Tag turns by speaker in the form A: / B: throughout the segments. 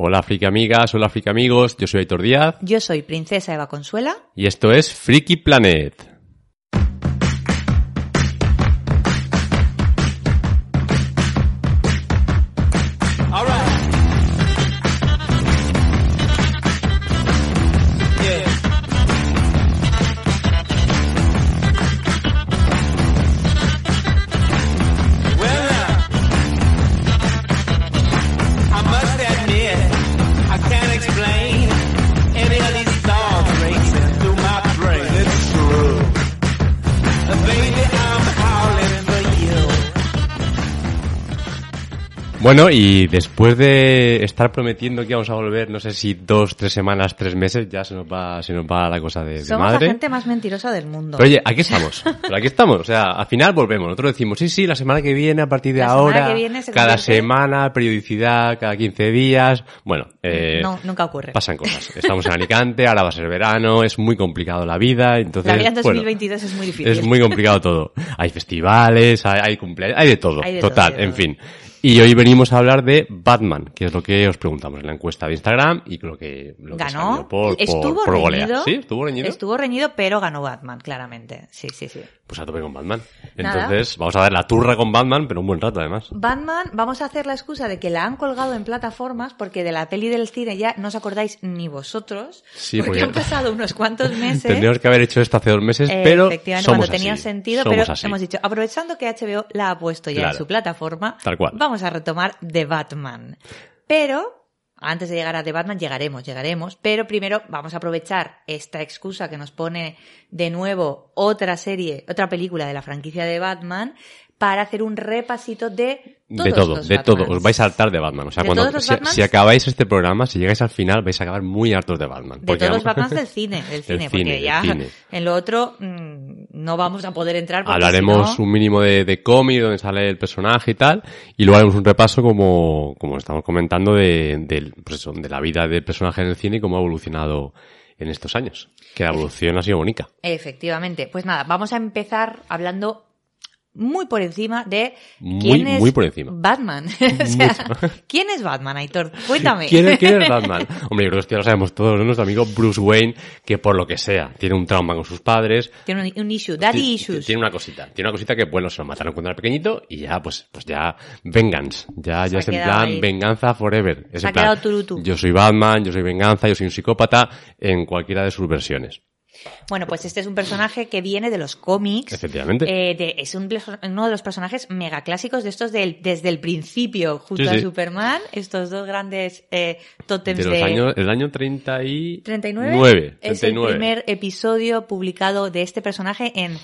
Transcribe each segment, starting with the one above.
A: Hola Friki amigas, hola Friki amigos, yo soy Aitor Díaz
B: Yo soy Princesa Eva Consuela.
A: y esto es Friki Planet. Bueno, y después de estar prometiendo que íbamos a volver, no sé si dos, tres semanas, tres meses, ya se nos va, se nos va la cosa de, de
B: Somos
A: madre.
B: la gente más mentirosa del mundo.
A: Pero oye, aquí estamos. Pero aquí estamos. O sea, al final volvemos. Nosotros decimos, sí, sí, la semana que viene, a partir de
B: La semana
A: ahora,
B: que viene se
A: cada
B: convierte-
A: semana, periodicidad, cada 15 días. Bueno, eh,
B: no, nunca ocurre.
A: pasan cosas. Estamos en Alicante, ahora va a ser verano, es muy complicado la vida, entonces...
B: La vida en
A: bueno,
B: 2022 es muy difícil.
A: es muy complicado todo. Hay festivales, hay, hay cumpleaños, hay de todo.
B: Hay de
A: Total,
B: todo, hay de
A: en
B: todo.
A: fin. Y hoy venimos a hablar de Batman, que es lo que os preguntamos en la encuesta de Instagram y lo que, lo que
B: Ganó.
A: salió por, por,
B: estuvo
A: por golea.
B: reñido.
A: ¿Sí? ¿Estuvo reñido?
B: Estuvo reñido, pero ganó Batman, claramente. Sí, sí, sí.
A: Pues a tope con Batman.
B: Nada.
A: Entonces, vamos a dar la turra con Batman, pero un buen rato además.
B: Batman, vamos a hacer la excusa de que la han colgado en plataformas porque de la peli del cine ya no os acordáis ni vosotros.
A: Sí,
B: porque,
A: porque-
B: han pasado unos cuantos meses.
A: Tendríamos que haber hecho esto hace dos meses,
B: Eh,
A: pero
B: efectivamente,
A: somos
B: cuando tenía
A: así.
B: sentido,
A: Somos
B: pero
A: así.
B: hemos dicho, aprovechando que HBO la ha puesto ya
A: Claro.
B: en su plataforma,
A: Tal cual.
B: vamos a retomar The Batman. Pero, antes de llegar a The Batman, llegaremos, llegaremos, pero primero vamos a aprovechar esta excusa que nos pone de nuevo otra serie, otra película de la franquicia de Batman, para hacer un repasito de todos
A: de todo,
B: los
A: de todo. Os vais a hartar de Batman. O sea,
B: De
A: cuando si, acabáis este programa, si llegáis al final, vais a acabar muy hartos de Batman.
B: De
A: Porque
B: todos los Batmans del cine, del cine, porque ya
A: cine.
B: en lo otro mm, no vamos a poder entrar.
A: Hablaremos
B: si no-
A: un mínimo de, de cómic, donde sale el personaje y tal, y luego haremos un repaso como, como estamos comentando de, del- pues eso, de la vida del personaje en el cine y cómo ha evolucionado en estos años. Que la evolución ha sido bonita.
B: Efectivamente. Pues nada, vamos a empezar hablando muy por encima de
A: Muy,
B: quién es
A: muy por encima.
B: Batman. o sea, ¿quién es Batman, Aitor? Cuéntame.
A: ¿Quién es, quién es Batman? Hombre, yo creo que ya lo sabemos todos, ¿no? Nuestro amigo Bruce Wayne, que por lo que sea, tiene un trauma con sus padres,
B: Tiene un, un issue, daddy
A: Ti-
B: issues.
A: Tiene una cosita, tiene una cosita que, bueno, se lo mataron cuando era pequeñito y ya, pues, pues ya, venganza. Ya,
B: Se
A: ya es en plan,
B: ahí.
A: venganza forever. Es
B: Se ha
A: plan,
B: quedado turutu.
A: Yo soy Batman, yo soy venganza, yo soy un psicópata, en cualquiera de sus versiones.
B: Bueno, pues este es un personaje que viene de los cómics.
A: Efectivamente.
B: Eh, de- es un uno de los personajes mega clásicos de estos del, desde el principio, junto
A: Sí,
B: a. Superman, estos dos grandes eh, tótems
A: de
B: de,
A: los años, el año 30 y...
B: 39.
A: Nueve,
B: Es el
A: 39.
B: primer episodio publicado de este personaje en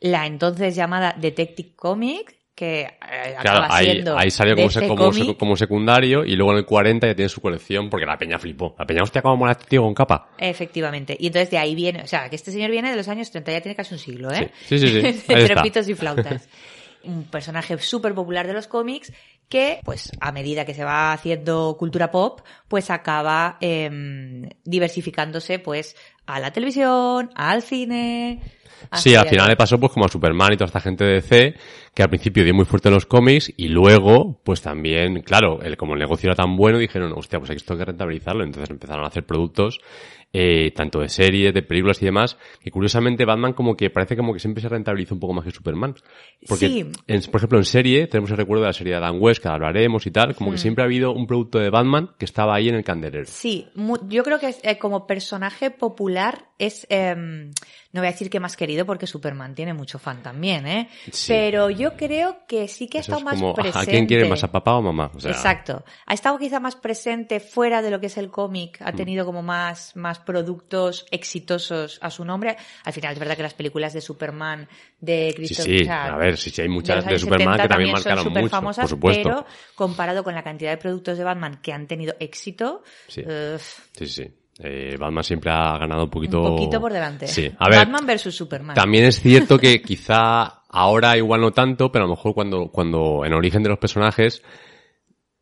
B: la entonces llamada Detective Comic, que eh,
A: Claro,
B: acaba
A: ahí,
B: siendo
A: ahí salió como, se- como,
B: Comic.
A: como secundario y luego en el 40 ya tiene su colección porque la peña flipó. La peña, hostia, cómo mola este tío con capa.
B: Efectivamente. Y entonces de ahí viene, o sea, que este señor viene de los años 30, ya tiene casi un siglo, ¿eh?
A: Sí, sí, sí, sí. Ahí
B: Entre
A: está.
B: pitos y flautas. un personaje súper popular de los cómics que, pues, a medida que se va haciendo cultura pop, pues acaba em, diversificándose, pues, a la televisión, al cine.
A: Sí, al final le pasó pues como a Superman y toda esta gente de DC, que al principio dio muy fuerte en los cómics y luego, pues también, claro, el, como el negocio era tan bueno, dijeron, hostia, pues esto hay que rentabilizarlo. Entonces empezaron a hacer productos, eh, tanto de series, de películas y demás, que curiosamente Batman como que parece como que siempre se rentabiliza un poco más que Superman. Porque,
B: Sí.
A: en- por ejemplo, en serie, tenemos el recuerdo de la serie de Dan West, que hablaremos y tal, como que siempre ha habido un producto de Batman que estaba ahí en el candelero.
B: Sí, yo creo que eh, como personaje popular, es, em, no voy a decir que más querido porque Superman tiene mucho fan también, ¿eh?
A: Sí.
B: Pero yo creo que sí que ha
A: Eso
B: estado
A: es
B: más presente.
A: ¿a quién quiere más, a papá o mamá? O sea,
B: Exacto. Ha estado quizá más presente fuera de lo que es el cómic,
A: Mm.
B: ha tenido como más, más productos exitosos a su nombre. Al final es verdad que las películas de Superman, de
A: Sí,
B: Christopher
A: sí,
B: o sea,
A: a ver, sí, sí, hay
B: de
A: muchas de,
B: años
A: Superman
B: 70
A: que también marcaron mucho,
B: superfamosas,
A: por supuesto.
B: Pero comparado con la cantidad de productos de Batman que han tenido éxito,
A: Sí.
B: eh,
A: Sí, sí. Eh, Batman siempre ha ganado un poquito...
B: un poquito por delante.
A: Sí, a ver,
B: Batman versus Superman.
A: También es cierto que quizá ahora igual no tanto, pero a lo mejor cuando, cuando en origen de los personajes,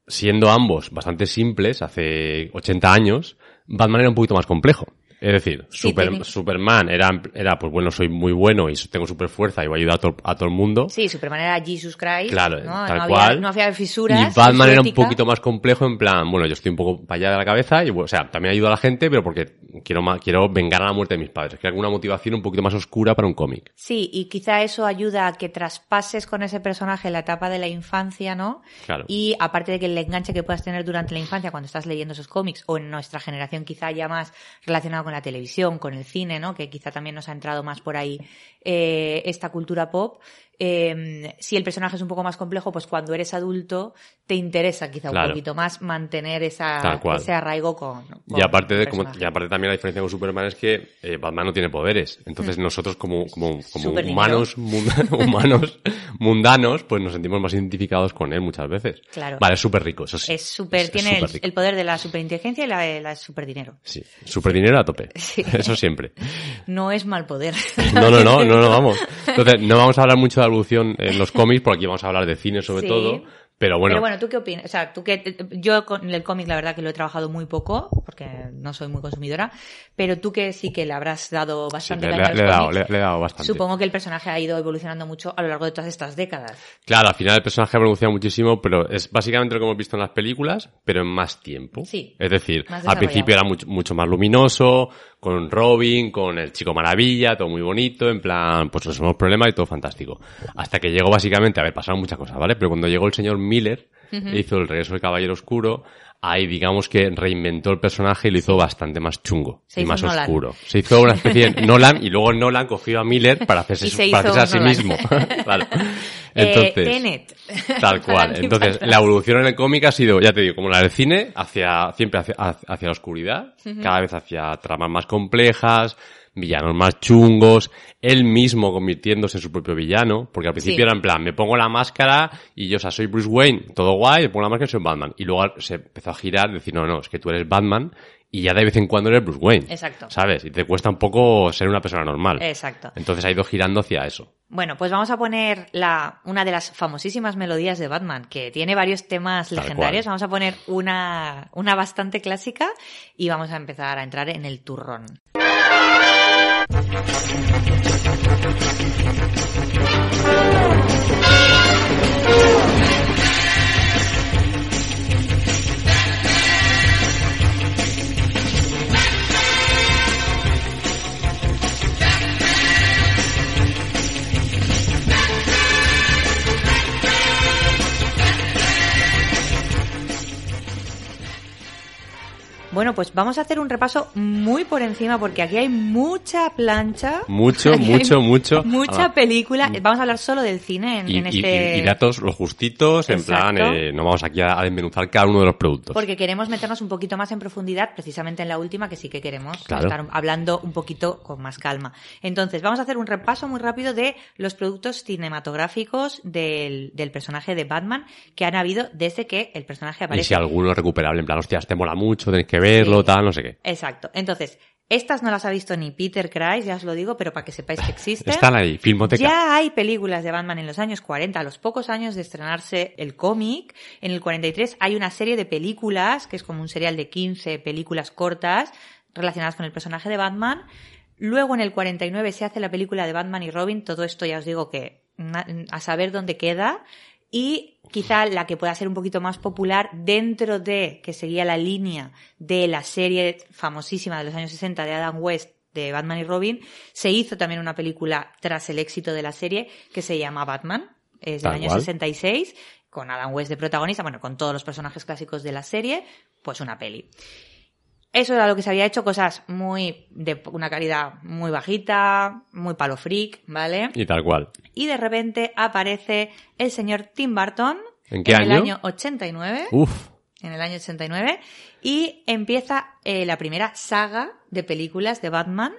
A: siendo ambos bastante simples, hace 80 años, Batman era un poquito más complejo. Es decir,
B: Sí,
A: Super-
B: tiene-
A: Superman era, era, pues bueno, soy muy bueno y tengo super fuerza y voy a ayudar a, to- a todo el mundo.
B: Sí, Superman era Jesus Christ.
A: Claro,
B: ¿no?
A: tal
B: no
A: cual.
B: No había fisuras.
A: Y Batman era un poquito más complejo en plan, bueno, yo estoy un poco para allá de la cabeza y, o sea, también ayudo a la gente, pero porque quiero quiero vengar a la muerte de mis padres. Que hay alguna motivación un poquito más oscura para un cómic.
B: Sí, y quizá eso ayuda a que traspases con ese personaje la etapa de la infancia, ¿no?
A: Claro.
B: Y aparte de que el enganche que puedas tener durante la infancia cuando estás leyendo esos cómics, o en nuestra generación quizá ya más relacionado con la televisión, con el cine, ¿no? Que quizá también nos ha entrado más por ahí eh, esta cultura pop. Eh, si el personaje es un poco más complejo, pues cuando eres adulto te interesa quizá
A: Claro.
B: un poquito más mantener esa, ese arraigo con, con
A: Y aparte de como, y aparte también la diferencia con Superman es que eh, Batman no tiene poderes. Entonces nosotros como, como, como
B: Superdinero.
A: humanos, humanos mundanos, pues nos sentimos más identificados con él muchas veces.
B: Claro.
A: Vale, es súper rico, eso sí.
B: Es súper,
A: Es- es
B: tiene el, poder de la superinteligencia y la, la superdinero.
A: Sí, súper dinero a tope.
B: Sí.
A: Eso siempre.
B: No es mal poder.
A: No, no, no, no, no, vamos. Entonces, no vamos a hablar mucho de evolución en los cómics, porque aquí vamos a hablar de cine sobre
B: Sí.
A: todo. Pero bueno,
B: Pero bueno, ¿tú qué opinas? O sea, tú que yo con el cómic la verdad que lo he trabajado muy poco, porque no soy muy consumidora, pero tú que sí que le habrás dado
A: sí,
B: bastante
A: le,
B: a
A: le-
B: los
A: le he dado, le- le he dado bastante.
B: supongo que el personaje ha ido evolucionando mucho a lo largo de todas estas décadas.
A: Claro, al final el personaje ha evolucionado muchísimo, pero es básicamente lo que hemos visto en las películas, pero en más tiempo.
B: Sí.
A: Es decir, al principio era mucho, mucho más luminoso, con Robin, con el chico maravilla, todo muy bonito, en plan, pues resolvemos problemas y todo fantástico. Hasta que llegó básicamente, a ver, pasaron muchas cosas, ¿vale? Pero cuando llegó el señor Miller, hizo el regreso del Caballero Oscuro, ahí digamos que reinventó el personaje y lo hizo bastante más chungo
B: Se
A: y más
B: Nolan.
A: oscuro. Se hizo una especie de Nolan y luego Nolan cogió a Miller para hacerse,
B: se
A: para hacerse a sí
B: Nolan.
A: mismo. Claro.
B: Eh,
A: Entonces,
B: Tenet.
A: Tal cual. Entonces, la evolución en el cómic ha sido, ya te digo, como la del cine, hacia, siempre hacia, hacia la oscuridad, cada vez hacia tramas más complejas, villanos más chungos, él mismo convirtiéndose en su propio villano, porque al principio
B: Sí.
A: era en plan, me pongo la máscara y yo, o sea, soy Bruce Wayne, todo guay, me pongo la máscara y soy Batman. Y luego se empezó a girar, decir, no, no, es que tú eres Batman y ya de vez en cuando eres Bruce Wayne.
B: Exacto.
A: ¿Sabes? Y te cuesta un poco ser una persona normal.
B: Exacto.
A: Entonces ha ido girando hacia eso.
B: Bueno, pues vamos a poner la, una de las famosísimas melodías de Batman, que tiene varios temas
A: Tal
B: legendarios.
A: cual.
B: Vamos a poner una, una bastante clásica y vamos a empezar a entrar en el turrón. Thank you. Bueno, pues vamos a hacer un repaso muy por encima porque aquí hay mucha plancha.
A: Mucho, mucho, mucho.
B: Mucha
A: Ah,
B: película. Vamos a hablar solo del cine en,
A: y,
B: en
A: y-
B: este...
A: y- y datos los justitos, en plan, eh, no vamos aquí a, desmenuzar cada uno de los productos.
B: Porque queremos meternos un poquito más en profundidad, precisamente en la última, que sí que queremos
A: Claro.
B: estar hablando un poquito con más calma. Entonces, vamos a hacer un repaso muy rápido de los productos cinematográficos del, del personaje de Batman que han habido desde que el personaje
A: y
B: aparece.
A: si alguno es recuperable, en plan, hostias, te mola mucho, tenéis que verlo,
B: Sí.
A: tal, no sé qué.
B: Exacto. Entonces, estas no las ha visto ni Peter Kreis, ya os lo digo, pero para que sepáis que existen.
A: Están ahí, Filmoteca.
B: Ya hay películas de Batman en los años 40, a los pocos años de estrenarse el cómic. En el 43 hay una serie de películas, que es como un serial de 15 películas cortas relacionadas con el personaje de Batman. Luego en el 49 se hace la película de Batman y Robin. Todo esto ya os digo que a saber dónde queda. Y quizá la que pueda ser un poquito más popular dentro de que seguía la línea de la serie famosísima de los años 60 de Adam West de Batman y Robin, se hizo también una película tras el éxito de la serie que se llama Batman, es del año
A: cual.
B: 66, con Adam West de protagonista, bueno, con todos los personajes clásicos de la serie, pues una peli. Eso era lo que se había hecho, cosas muy de una calidad muy bajita, muy palo freak, ¿vale?
A: Y tal cual.
B: Y de repente aparece el señor Tim Burton
A: ¿En qué
B: el
A: año?
B: año 89,
A: Uf.
B: en el año 89, y empieza eh, la primera saga de películas de Batman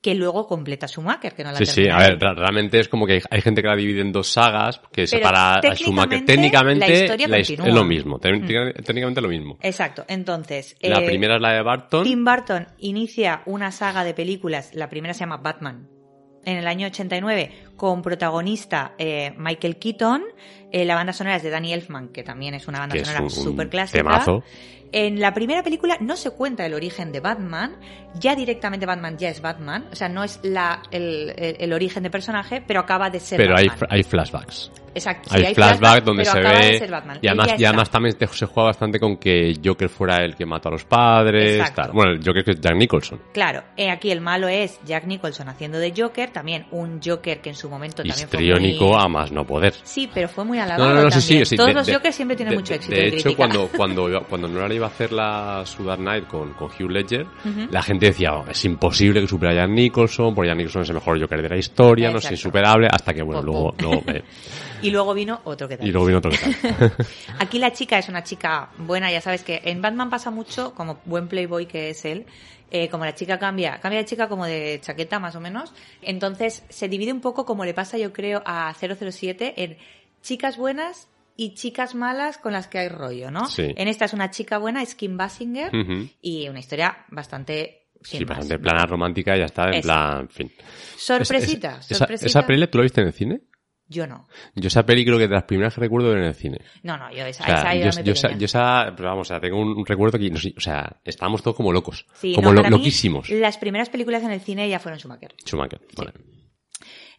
B: que luego completa Schumacher, que no la
A: Sí, sí, a ver, realmente es como que hay, gente que la divide en dos sagas, que separa a Schumacher.
B: técnicamente, la historia
A: la his-
B: continúa. Mm.
A: es lo mismo, técnicamente, técnicamente lo mismo.
B: Exacto, entonces...
A: La
B: eh,
A: primera es la de Barton.
B: Tim Burton inicia una saga de películas, la primera se llama Batman, en el año 89, con protagonista eh, Michael Keaton, eh, la banda sonora es de Danny Elfman, que también es una banda
A: que
B: sonora súper clásica.
A: temazo.
B: En la primera película no se cuenta el origen de Batman, ya directamente Batman ya es Batman, o sea, no es la, el, el- el origen de personaje, pero acaba de ser
A: Pero hay,
B: Batman.
A: hay flashbacks.
B: Exacto, sí,
A: Hay, flashbacks donde se ve. Y además, y también se juega bastante con que Joker fuera el que mató a los padres. Tal. Bueno, el Joker que es Jack Nicholson.
B: Claro, eh, aquí el malo es Jack Nicholson haciendo de Joker, también un Joker que en su momento también fue
A: Histriónico
B: muy...
A: a más no poder.
B: Sí, pero fue muy alabado
A: No, no, no, sí,
B: también.
A: sí, sí.
B: Todos
A: De-
B: los
A: de-
B: Jokers siempre tienen
A: de-
B: mucho éxito.
A: De hecho, cuando, cuando, iba- cuando Nolan iba a hacer la su Dark Knight con, con Hugh Ledger, la gente decía, "Oh, es imposible que supera a Jack Nicholson, porque Jack Nicholson es el mejor Joker de la historia, no es insuperable, hasta que, bueno, luego, eh,
B: Y luego vino otro que tal.
A: y luego vino otro que tal.
B: Aquí la chica es una chica buena, ya sabes que en Batman pasa mucho, como buen playboy que es él, eh, como la chica cambia, cambia de chica como de chaqueta más o menos, entonces se divide un poco como le pasa yo creo a 007 en chicas buenas y chicas malas con las que hay rollo, ¿no?
A: Sí.
B: En esta es una chica buena, es Kim Basinger, y una historia bastante... sin
A: Sí,
B: más.
A: bastante plana romántica y ya está, en
B: Eso.
A: plan, en fin.
B: Sorpresita,
A: Es- es-
B: sorpresita.
A: Esa, esa peli, ¿tú la viste en el cine?
B: Yo no.
A: Yo esa peli creo que de las primeras que recuerdo en el cine.
B: No, no, yo esa,
A: O sea,
B: esa
A: yo,
B: yo,
A: yo esa,
B: pequeña.
A: yo esa- pero vamos, o sea, tengo un, un recuerdo que, no o sea, estábamos todos como locos.
B: Sí,
A: como
B: no,
A: lo-
B: para mí,
A: loquísimos.
B: las primeras películas en el cine ya fueron Schumacher.
A: Schumacher, vale.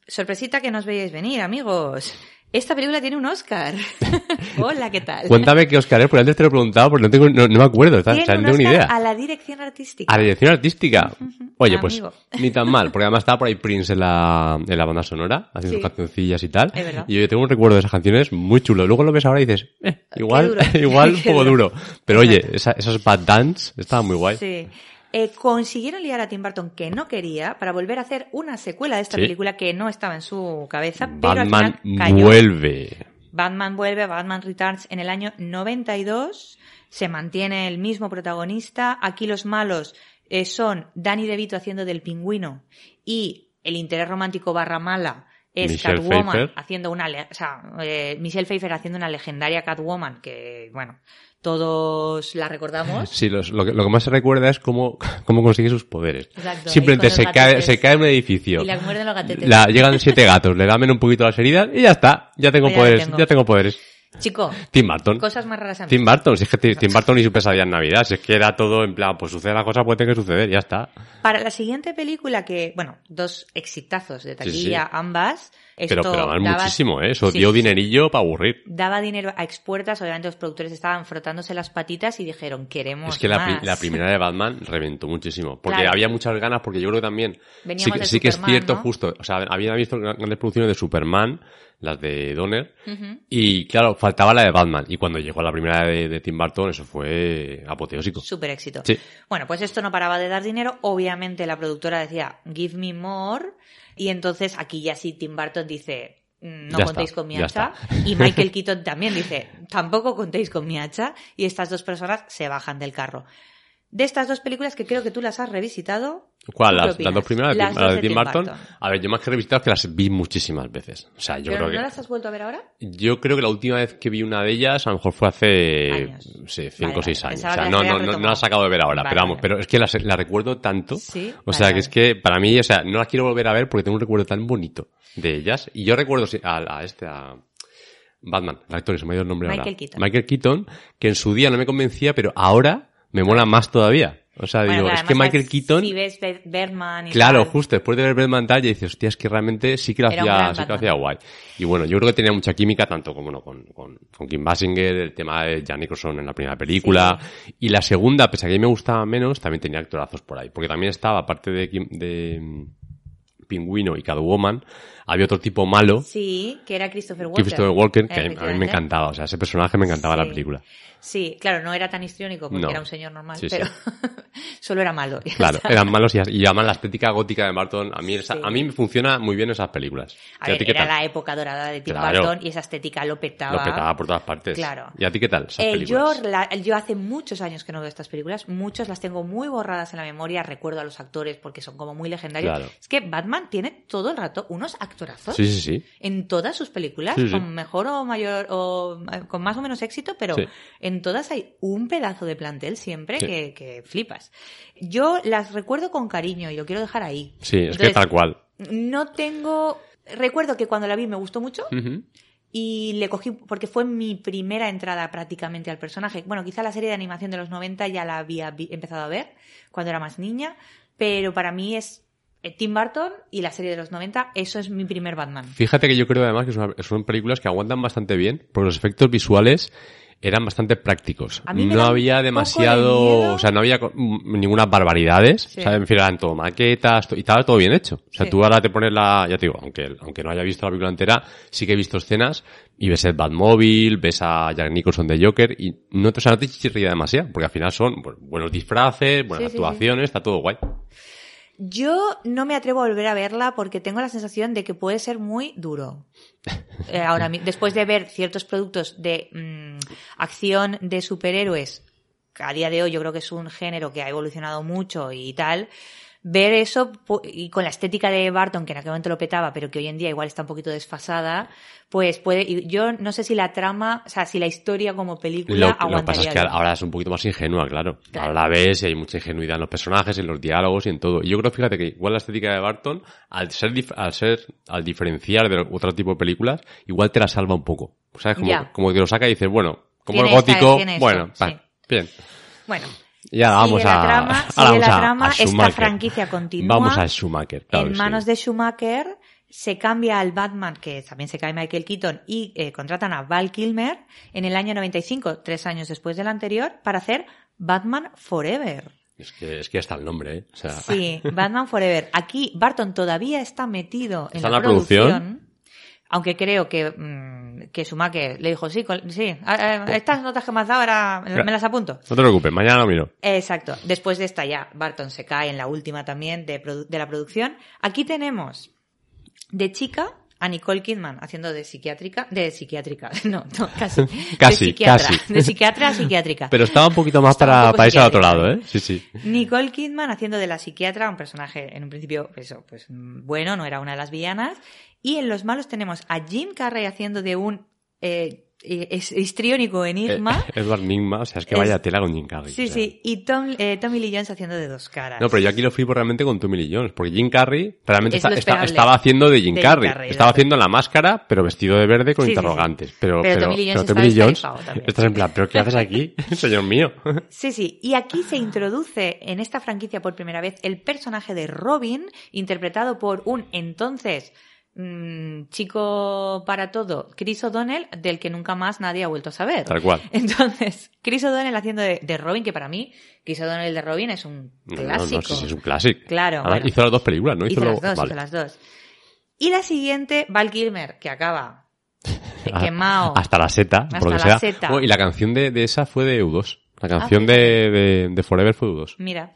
B: Sorpresita que nos veáis venir, amigos. Esta película tiene un Oscar. Hola, ¿qué tal?
A: Cuéntame qué Oscar es, porque antes te lo he preguntado, porque no, tengo, no, no me acuerdo, o sea, no tengo ni idea.
B: a la dirección artística.
A: A la dirección artística. Oye, pues ni tan mal, porque además estaba por ahí Prince en la, en la banda sonora, haciendo
B: Sí.
A: cancioncillas y tal.
B: Es verdad.
A: Y yo tengo un recuerdo de esas canciones muy chulo. Luego lo ves ahora y dices, eh, igual, igual un poco
B: duro.
A: duro. Pero oye, esa- esos bad dance estaban muy guay.
B: Sí. Eh, consiguieron liar a Tim Burton que no quería para volver a hacer una secuela de esta
A: Sí.
B: película que no estaba en su cabeza, pero
A: Batman
B: al final cayó.
A: vuelve.
B: Batman vuelve, Batman Returns en el año 92. Se mantiene el mismo protagonista. Aquí los malos eh, son Danny DeVito haciendo del pingüino y el interés romántico barra mala es
A: Michelle
B: Catwoman
A: Pfeiffer.
B: haciendo una, o sea, eh, Michelle Pfeiffer haciendo una legendaria Catwoman que, bueno, todos la recordamos.
A: Sí, los- lo, que, lo que más se recuerda es cómo, cómo consigue sus poderes.
B: Exacto,
A: Simplemente se cae, se cae en un edificio.
B: Y la muerden los gatetes.
A: La- llegan siete gatos, le damen un poquito las heridas y ya está. Ya tengo
B: Ya
A: poderes,
B: tengo.
A: ya tengo poderes.
B: Chico,
A: Tim Burton.
B: cosas más raras a mí.
A: Tim Burton, si es que Ti- Tim Burton y su pesadilla en Navidad, si es que era todo en plan, pues sucede la cosa, puede tener que suceder, ya está.
B: Para la siguiente película que, bueno, dos exitazos de taquilla
A: sí.
B: ambas. Esto
A: Pero, pero
B: daba-
A: muchísimo, ¿eh? Eso
B: Sí,
A: dio
B: sí.
A: dinerillo para aburrir.
B: Daba dinero a expuertas, obviamente los productores estaban frotándose las patitas y dijeron, queremos
A: Es que la, pri-
B: más".
A: la primera de Batman reventó muchísimo. Porque
B: Claro.
A: había muchas ganas, porque yo creo que también.
B: Veníamos
A: sí que,
B: de
A: sí que es cierto,
B: ¿no?
A: justo. O sea, había visto gran- grandes producciones de Superman, las de Donner. Y claro, faltaba la de Batman. Y cuando llegó la primera de, de Tim Burton, eso fue apoteósico.
B: Súper éxito.
A: Sí.
B: Bueno, pues esto no paraba de dar dinero. Obviamente la productora decía, give me more. Y entonces aquí ya sí Tim Burton dice, "Mm, no
A: Ya
B: contéis
A: está,
B: con mi hacha. Y Michael Keaton también dice, tampoco contéis con mi hacha. Y estas dos personas se bajan del carro. De estas dos películas que creo que tú las has revisitado.
A: ¿Cuál?
B: ¿tú qué
A: Las, las dos primeras,
B: Las
A: las
B: dos
A: de Tim Burton. A ver, yo más que revisitadas que las vi muchísimas veces. O sea, yo
B: ¿Pero
A: creo
B: no
A: que.
B: las has vuelto a ver ahora?
A: Yo creo que la última vez que vi una de ellas, a lo mejor fue hace
B: Años.
A: sí,
B: Vale,
A: cinco o seis años. O sea, no,
B: las
A: no, no, no la
B: retomado.
A: sacado de ver ahora,
B: Vale,
A: pero vamos,
B: vale.
A: pero es que la, la recuerdo tanto.
B: Sí,
A: O sea, que es que para mí, o sea, no la quiero volver a ver porque tengo un recuerdo tan bonito de ellas. Y yo recuerdo a, a este, a Batman, el actor, se me ha ido el nombre
B: Michael
A: ahora.
B: Keaton.
A: Michael Keaton, que en su día no me convencía, pero ahora me mola más todavía. O sea,
B: Bueno,
A: digo,
B: claro,
A: es que Michael Keaton...
B: Si ves y
A: Claro,
B: tal,
A: justo después de ver Batman tal, ya dices, hostia, es que realmente sí que lo hacía, sí que lo hacía guay. Y bueno, yo creo que tenía mucha química tanto como bueno, con, con, con Kim Basinger, el tema de Jan Nicholson en la primera película. Y la segunda, pese a que a mí me gustaba menos, también tenía actorazos por ahí. Porque también estaba, aparte de, Kim- de mm, Pingüino y Catwoman, había otro tipo malo,
B: Sí, que era Christopher Walker.
A: Christopher Walker, que a mí- me encantaba. O sea, ese personaje me encantaba en la
B: Sí.
A: película.
B: Sí, claro, no era tan histriónico porque
A: No.
B: era un señor normal,
A: Sí, sí.
B: pero solo era malo.
A: Claro, eran malos y, y además la estética gótica de Barton, a mí, esa-
B: Sí.
A: a mí me funciona muy bien esas películas.
B: A
A: ¿Y a
B: ver,
A: ti qué
B: era
A: tal?
B: la época dorada de Tim
A: Claro.
B: Burton y esa estética lo petaba.
A: Lo petaba por todas partes.
B: Claro.
A: ¿Y a ti qué tal? Esas
B: Eh, yo, la- yo hace muchos años que no veo estas películas, muchos las tengo muy borradas en la memoria, recuerdo a los actores porque son como muy legendarios.
A: Claro.
B: Es que Batman tiene todo el rato unos actorazos
A: Sí, sí, sí.
B: en todas sus películas, con mejor o mayor, o eh, con más o menos éxito, pero
A: Sí.
B: En todas hay un pedazo de plantel siempre
A: Sí.
B: que, que flipas. Yo las recuerdo con cariño y lo quiero dejar ahí.
A: Sí, es que
B: Entonces,
A: tal cual.
B: No tengo... Recuerdo que cuando la vi me gustó mucho, y le cogí porque fue mi primera entrada prácticamente al personaje. Bueno, quizá la serie de animación de los 90 ya la había empezado a ver cuando era más niña, pero para mí es eh, Tim Burton y la serie de los 90, eso es mi primer Batman.
A: Fíjate que yo creo además que son, son películas que aguantan bastante bien, porque los efectos visuales eran bastante prácticos. No había
B: de
A: demasiado,
B: miedo.
A: o sea, no había mm, ninguna barbaridades,
B: Sí.
A: o sea, en fin, eran todo maquetas, y estaba todo bien hecho. O sea,
B: Sí.
A: tú ahora te pones la, ya te digo, aunque, aunque no haya visto la película entera, sí que he visto escenas y ves el Batmobile, ves a Jack Nicholson de Joker y no te, o sea, no te chirría demasiado, porque al final son bueno, buenos disfraces, buenas
B: sí.
A: actuaciones, está todo guay.
B: Yo no me atrevo a volver a verla porque tengo la sensación de que puede ser muy duro. Eh, ahora, después de ver ciertos productos de mm, acción de superhéroes, que a día de hoy yo creo que es un género que ha evolucionado mucho y tal, ver eso y con la estética de Barton, que en aquel momento lo petaba, pero que hoy en día igual está un poquito desfasada, pues puede, y yo no sé si la trama, o sea, si la historia como película
A: Lo, lo que pasa es que ahora es un poquito más ingenua, claro.
B: Claro.
A: Ahora la ves y hay mucha ingenuidad en los personajes, en los diálogos y en todo. Y yo creo, fíjate que igual la estética de Barton, al ser, al ser, al diferenciar de otro tipo de películas, igual te la salva un poco. ¿Sabes? Como,
B: Ya.
A: como que lo saca y dices, bueno, como el gótico, bueno,
B: sí.
A: bien.
B: Bueno,
A: Y ahora vamos
B: sigue
A: a,
B: la trama, sigue
A: vamos
B: la trama,
A: a
B: esta franquicia continúa.
A: Vamos a Schumacher. claro
B: en manos
A: sí.
B: de Schumacher se cambia al Batman, que también se cae Michael Keaton, y eh, contratan a Val Kilmer en el año 95, tres años después del anterior, para hacer Batman Forever.
A: Es que, es que ya está el nombre, ¿eh? O sea,
B: Sí, Batman Forever. Aquí Barton todavía está metido en
A: ¿Está
B: la,
A: en la producción?
B: producción. Aunque creo que, mm, que le dijo, sí, sí, estas notas que me has dado ahora me las apunto.
A: no te preocupes, mañana lo miro.
B: Exacto. Después de esta ya, Barton se cae en la última también de, de la producción. Aquí tenemos de chica a Nicole Kidman haciendo de psiquiátrica, de psiquiátrica, no, no, casi.
A: Casi,
B: de psiquiatra,
A: casi.
B: De psiquiatra a psiquiátrica.
A: Pero estaba un poquito más
B: Estaba
A: para, para irse al otro lado, ¿eh? Sí, sí.
B: Nicole Kidman haciendo de la psiquiatra, un personaje en un principio, eso, pues bueno, no era una de las villanas. Y en los malos tenemos a Jim Carrey haciendo de un eh, es- histriónico enigma.
A: Eh, Edward Nigma, o sea, es que
B: Es-
A: vaya tela con Jim Carrey.
B: sí,
A: o sea.
B: sí. Y Tom, eh, Tommy Lee Jones haciendo de dos caras.
A: No, pero yo aquí lo flipo realmente con Tommy Lee Jones, porque Jim Carrey realmente
B: Es
A: está- está- estaba haciendo de Jim
B: De Jim
A: Carrey.
B: Carrey,
A: estaba haciendo la máscara, pero vestido de verde con
B: Sí, sí, sí.
A: interrogantes. Pero,
B: Pero
A: pero,
B: Tommy Lee Jones
A: pero Tommy Lee Jones, estás en plan, ¿pero qué haces aquí, señor mío?
B: Sí, sí. Y aquí se introduce en esta franquicia por primera vez el personaje de Robin, interpretado por un entonces mm, chico para todo, Chris O'Donnell, del que nunca más nadie ha vuelto a saber.
A: Tal cual.
B: Entonces, Chris O'Donnell haciendo de, de Robin, que para mí, Chris O'Donnell de Robin es un
A: no,
B: clásico.
A: no, sí, sí, es un clásico.
B: Claro,
A: Ahora
B: bueno.
A: hizo las dos películas, ¿no?
B: Hizo las dos,
A: vale.
B: hizo las dos. Y la siguiente, Val Kilmer, que acaba
A: Ah,
B: quemado.
A: Hasta la seta,
B: Hasta
A: por lo que
B: la
A: sea.
B: seta.
A: Oh, y la canción de, de esa fue de U2. La canción
B: fíjate.
A: de, de, de Forever fue de U2.
B: Mira,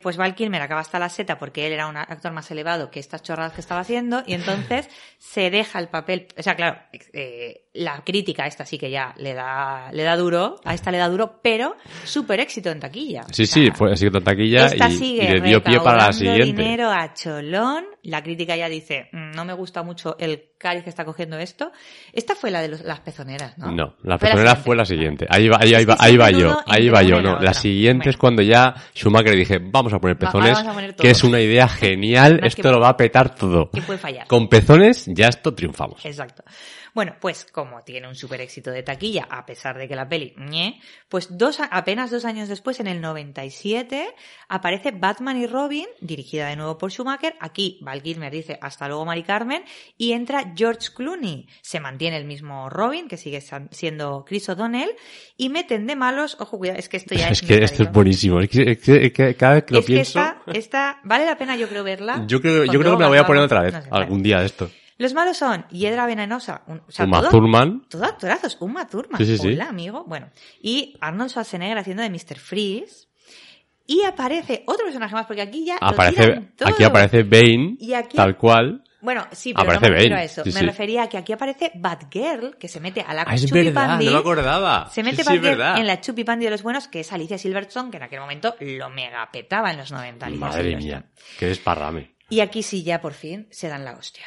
B: pues Val Kilmer acaba hasta la seta porque él era un actor más elevado que estas chorradas que estaba haciendo y entonces se deja el papel, o sea, claro, eh, la crítica esta sí que ya le da, le da duro, a esta le da duro, pero súper éxito en taquilla.
A: Sí,
B: O
A: sí, fue así que taquilla
B: esta
A: y,
B: sigue
A: y le dio pie para la siguiente.
B: dinero a cholón. La crítica ya dice, "Mm, no me gusta mucho el cariz que está cogiendo esto. Esta fue la de los- las pezoneras, ¿no?
A: No, la
B: Fue
A: pezonera fue la siguiente. Ahí va, ahí, va, ahí va yo, ahí va yo. No, la siguiente es cuando ya Schumacher dije, vamos a poner pezones,
B: a poner
A: que es una idea genial,
B: que-
A: esto lo va a petar todo.
B: Que puede fallar.
A: Con pezones ya esto triunfamos.
B: Exacto. Bueno, pues como tiene un super éxito de taquilla, a pesar de que la peli, ñe, pues dos, apenas dos años después, en el 97, aparece Batman y Robin, dirigida de nuevo por Schumacher. Aquí Val Kilmer dice hasta luego Mari Carmen y entra George Clooney. Se mantiene el mismo Robin, que sigue siendo Chris O'Donnell, y meten de malos, ojo cuidado, es que esto ya es...
A: Es que esto es buenísimo. Es que, es que- es que cada vez que lo
B: Es que
A: pienso,
B: esta esta vale la pena yo creo verla.
A: Yo creo, yo creo que me la voy a poner otra vez,
B: no sé, vale.
A: algún día de esto.
B: Los malos son Hiedra Venenosa, un, o sea,
A: Uma
B: todo-
A: Thurman.
B: todo actorazos, Uma Thurman.
A: Sí, sí, sí.
B: Hola, amigo. Bueno, y Arnold Schwarzenegger haciendo de Mr. Freeze. Y aparece otro personaje más, porque aquí ya lo
A: Aparece,
B: tiran todo.
A: aquí aparece Bane,
B: Y aquí-
A: tal cual.
B: Bueno, sí, pero
A: Aparece
B: no me refiero
A: Bane,
B: a eso.
A: sí,
B: me
A: sí.
B: refería a que aquí aparece Batgirl, que se mete a la
A: Ah, es
B: Chupi
A: verdad, no me acordaba.
B: Se mete
A: Sí,
B: Batgirl en la Chupi Pandi de los buenos, que es Alicia Silverstone, que en aquel momento lo mega petaba en los 90. Alicia
A: Madre
B: Silverstone.
A: mía, qué desparrame.
B: Y aquí sí ya por fin se dan la hostia.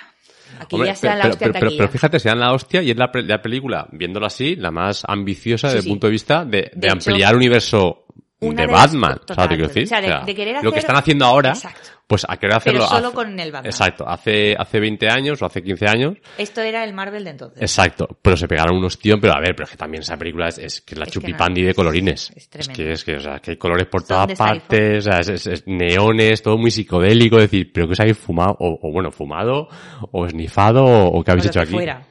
B: Aquí
A: Hombre,
B: ya se dan la
A: pero,
B: hostia
A: pero- pero-
B: taquilla.
A: pero fíjate, se dan la hostia y es la, película, viéndolo así, la más ambiciosa
B: Sí,
A: desde el punto de vista de, de
B: De hecho,
A: ampliar el universo
B: una
A: de
B: de las-
A: Batman.
B: o sea, de- de querer
A: lo que
B: hacer-
A: están haciendo ahora,
B: Exacto.
A: pues a querer hacerlo.
B: Pero solo
A: hace-
B: con el Batman.
A: Exacto, hace, hace 20 años o hace 15 años.
B: Esto era el Marvel de entonces.
A: Exacto, pero se pegaron unos tíos, pero a ver, pero es que también esa película es, es que es la
B: Es que no,
A: chupipandi de
B: es-
A: colorines.
B: es
A: Es, que es que, o sea, que hay colores por
B: ¿Dónde
A: todas partes, o sea, es, es- es neones, todo muy psicodélico, es decir, pero que os habéis fumado, o, o bueno, fumado, o snifado, o, o qué habéis
B: o
A: hecho aquí.
B: fuera.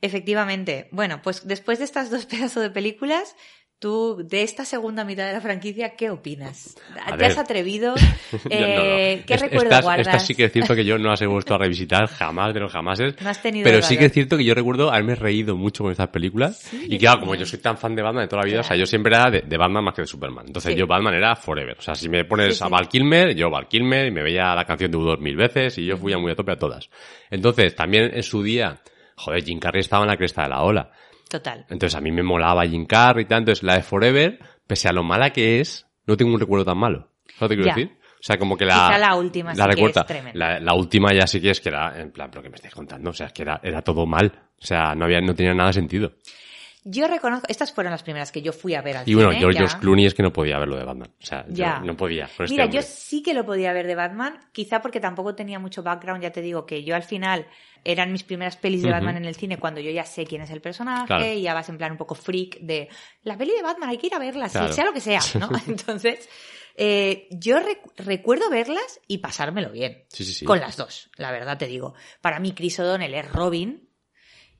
B: Efectivamente. Bueno, pues después de estas dos pedazos de películas, tú, de esta segunda mitad de la franquicia, ¿qué opinas?
A: A
B: ¿Te
A: ver.
B: has atrevido?
A: Yo no, no.
B: Eh, ¿Qué
A: Es-
B: recuerdo
A: estas,
B: guardas?
A: estas sí que es cierto que yo no las he vuelto a revisitar jamás de los jamases.
B: No has tenido
A: pero sí que es cierto que yo recuerdo haberme reído mucho con estas películas.
B: Sí,
A: y claro, como yo soy tan fan de Batman de toda la vida, o sea,
B: Claro.
A: yo siempre era de, de Batman más que de Superman. Entonces
B: Sí.
A: yo Batman era forever. O sea, si me pones
B: Sí,
A: a Val Kilmer, yo Val Kilmer, y me veía la canción de U2 mil veces, y yo fui a muy a tope a todas. Entonces, también en su día, joder, Jim Carrey estaba en la cresta de la ola.
B: Total.
A: Entonces a mí me molaba Jim Carrey y tal. Entonces la de Forever, pese a lo mala que es, no tengo un recuerdo tan malo. ¿Sabes lo que quiero
B: Ya.
A: decir? O sea, como que la...
B: Quizá la última sí que
A: recuerda.
B: es tremenda.
A: La, la última ya sí que es que era, en plan, pero que me estáis contando, o sea, es que era, era todo mal. O sea, no había, no tenía nada sentido.
B: Yo reconozco, estas fueron las primeras que yo fui a ver al
A: Y bueno,
B: cine,
A: George Clooney es que no podía ver lo de Batman. O sea, yo
B: Ya.
A: no podía. con este
B: Mira, yo sí que lo podía ver de Batman, quizá porque tampoco tenía mucho background, ya te digo que yo al final eran mis primeras pelis de. Batman en el cine cuando yo ya sé quién es el personaje
A: Claro.
B: y ya vas en plan un poco freak de la peli de Batman, hay que ir a verla,
A: Claro.
B: sea lo que sea, ¿no? Entonces, eh, yo rec- recuerdo verlas y pasármelo bien.
A: Sí, sí, sí.
B: Con las dos, la verdad te digo. Para mí Chris O'Donnell es Robin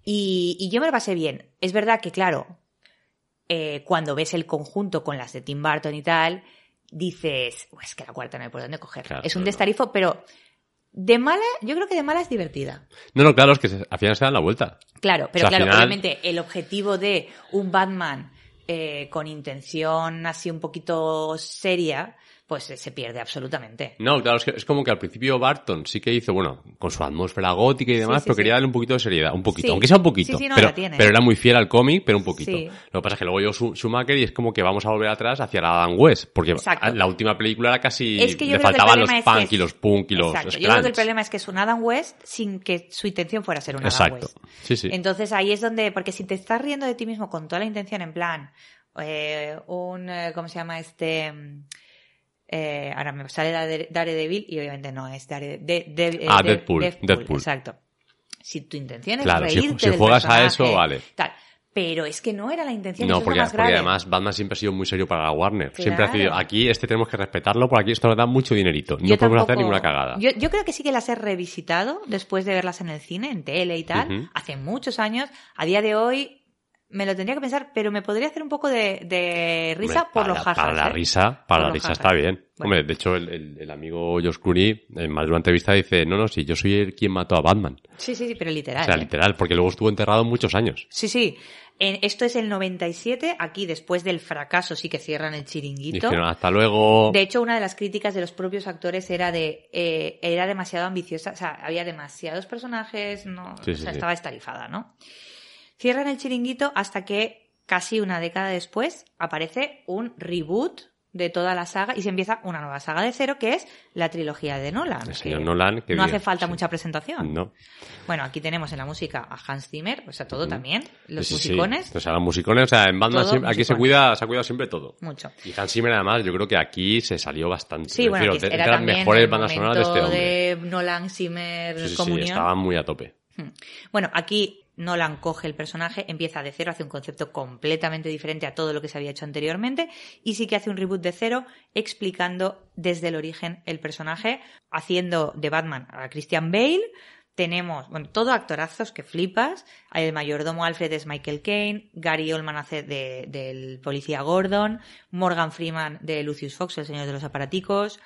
B: y, y yo me lo pasé bien. Es verdad que, claro, eh, cuando ves el conjunto con las de Tim Burton y tal, dices, "Uy, es que la cuarta no hay por dónde coger.
A: Claro,
B: es un
A: no, no.
B: destarifo, pero de mala, yo creo que de mala es divertida.
A: No, no, claro, es que se- al final se dan la vuelta.
B: Claro, pero
A: O sea, al
B: claro,
A: final-
B: obviamente el objetivo de un Batman eh, con intención así un poquito seria, pues eh, se pierde absolutamente.
A: No, claro, es, que es como que al principio Barton sí que hizo, bueno, con su atmósfera gótica y demás,
B: sí,
A: pero quería darle un poquito de seriedad, un poquito, aunque sea un poquito,
B: Sí, sí, no,
A: pero,
B: la tiene.
A: pero era muy fiel al cómic, pero un poquito. Lo que pasa es que luego yo Schu- Schumacher y es como que vamos a volver atrás hacia la Adam West, porque
B: Exacto.
A: la última película era casi,
B: Es que
A: le faltaban los
B: problema es que
A: punk y los punk y los
B: Exacto. Yo creo que el problema es que es un Adam West sin que su intención fuera ser un Adam. West.
A: Sí, sí.
B: Entonces ahí es donde, porque si te estás riendo de ti mismo con toda la intención en plan, eh, un, eh, ¿cómo se llama este? Eh, ahora me sale Dare- Daredevil y obviamente no es Dare, de, de- eh,
A: Ah,
B: de-
A: Deadpool, Deadpool.
B: Exacto. Si tu intención es
A: Claro, si-
B: reírte
A: si
B: del
A: juegas a eso, vale.
B: Tal. Pero es que no era la intención,
A: No,
B: eso es
A: porque,
B: lo más
A: porque
B: grave.
A: además Batman siempre ha sido muy serio para la Warner. Siempre ha sido,
B: Claro.
A: aquí este tenemos que respetarlo, porque aquí esto nos da mucho dinerito. No
B: Yo
A: podemos hacer
B: tampoco-
A: ninguna cagada.
B: Yo, yo creo que sí que las he revisitado después de verlas en el cine, en tele y tal, hace muchos años. A día de hoy me lo tendría que pensar, pero me podría hacer un poco de, de risa
A: Hombre,
B: por
A: para,
B: los jajas.
A: Para la
B: ¿eh?
A: risa, para
B: Por
A: la risa
B: jajas.
A: está bien.
B: Bueno.
A: Hombre, de hecho, el, el- el amigo Josh Clooney, en más de una entrevista, dice, no, no, si yo soy el quien mató a Batman.
B: Sí, sí, sí, pero literal.
A: o sea,
B: ¿eh?
A: literal, porque luego estuvo enterrado muchos años.
B: Sí, sí. En- esto es el 97, aquí después del fracaso sí que cierran el chiringuito.
A: Dijeron, hasta luego.
B: De hecho, una de las críticas de los propios actores era de eh, era demasiado ambiciosa, o sea, había demasiados personajes, no,
A: Sí,
B: o
A: sí,
B: sea,
A: sí.
B: estaba estarifada, ¿no? Cierran el chiringuito hasta que casi una década después aparece un reboot de toda la saga y se empieza una nueva saga de cero que es la trilogía de Nolan.
A: El señor Nolan, que
B: no
A: bien,
B: hace falta
A: sí.
B: mucha presentación.
A: No.
B: Bueno, aquí tenemos en la música a Hans Zimmer, o sea, todo también, los
A: Sí,
B: musicones,
A: O sea, los musicones, o sea, en Batman siempre- aquí se cuida, se ha cuidado siempre todo.
B: mucho.
A: Y Hans Zimmer, además, yo creo que aquí se salió bastante.
B: Sí, bueno,
A: decir,
B: era también
A: mejores bandas sonoras de este hombre.
B: de Nolan Zimmer
A: Sí, sí, sí,
B: comunión.
A: estaban muy a tope.
B: Hmm. Bueno, aquí Nolan coge el personaje, empieza de cero, hace un concepto completamente diferente a todo lo que se había hecho anteriormente y sí que hace un reboot de cero explicando desde el origen el personaje, haciendo de Batman a Christian Bale. Tenemos, bueno, todo actorazos que flipas. El mayordomo Alfred es Michael Caine, Gary Oldman hace de- del policía Gordon, Morgan Freeman de Lucius Fox, el señor de los aparaticos.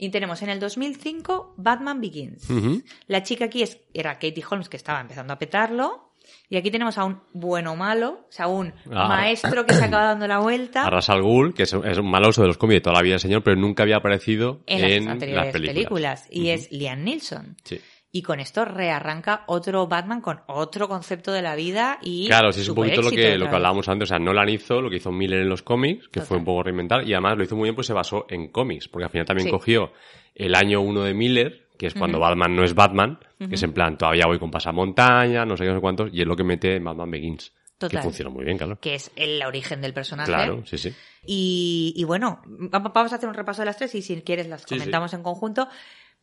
B: Y tenemos en el 2005 Batman Begins.
A: Ujú.
B: La chica aquí es, era Katie Holmes, que estaba empezando a petarlo. Y aquí tenemos a un bueno malo, o sea, un
A: Ah.
B: maestro que se acaba dando la vuelta
A: A Ra's al Ghul, que es, es un maloso de los cómics de toda la vida señor, pero nunca había aparecido
B: en
A: en,
B: las anteriores
A: las
B: películas.
A: películas.
B: Y es Liam Neeson.
A: Sí.
B: Y con esto rearranca otro Batman con otro concepto de la vida y.
A: Claro, sí, es un poquito lo que, lo que hablábamos antes. O sea, Nolan hizo lo que hizo Miller en los cómics, que
B: Total.
A: fue un poco reinventar, y además lo hizo muy bien, pues se basó en cómics, porque al final también
B: Sí.
A: cogió el año uno de Miller, que es cuando Batman no es Batman, que es en plan, todavía voy con pasamontaña, no sé qué, no sé cuántos, y es lo que mete en Batman Begins.
B: Total.
A: Que funciona muy bien, claro.
B: Que es el origen del personaje.
A: Claro, sí, sí.
B: Y, y bueno, va- vamos a hacer un repaso de las tres y si quieres las
A: Sí,
B: comentamos en conjunto.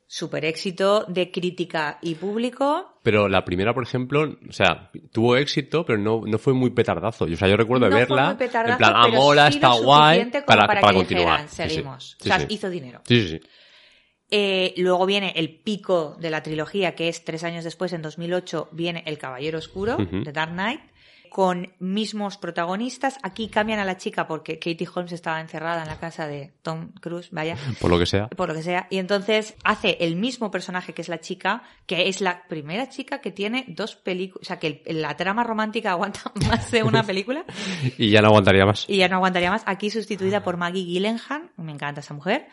B: Super éxito de crítica y público.
A: Pero la primera, por ejemplo, o sea, tuvo éxito, pero no, no fue muy petardazo. O sea, yo recuerdo
B: no
A: de
B: fue
A: verla,
B: muy petardazo,
A: en plan, ah, mola,
B: sí
A: está guay, para,
B: para,
A: continuar.
B: dijeran,
A: Sí, sí.
B: seguimos.
A: Sí,
B: o sea, hizo dinero.
A: Sí, sí, sí.
B: Eh, luego viene el pico de la trilogía, que es tres años después, en 2008, viene El Caballero Oscuro, de Dark Knight, con mismos protagonistas. Aquí cambian a la chica porque Katie Holmes estaba encerrada en la casa de Tom Cruise, vaya,
A: Por lo que sea.
B: por lo que sea. Y entonces hace el mismo personaje que es la chica, que es la primera chica que tiene dos películas, o sea, que el- la trama romántica aguanta más de una película
A: Y ya no aguantaría más.
B: y ya no aguantaría más. Aquí sustituida por Maggie Gyllenhaal, me encanta esa mujer.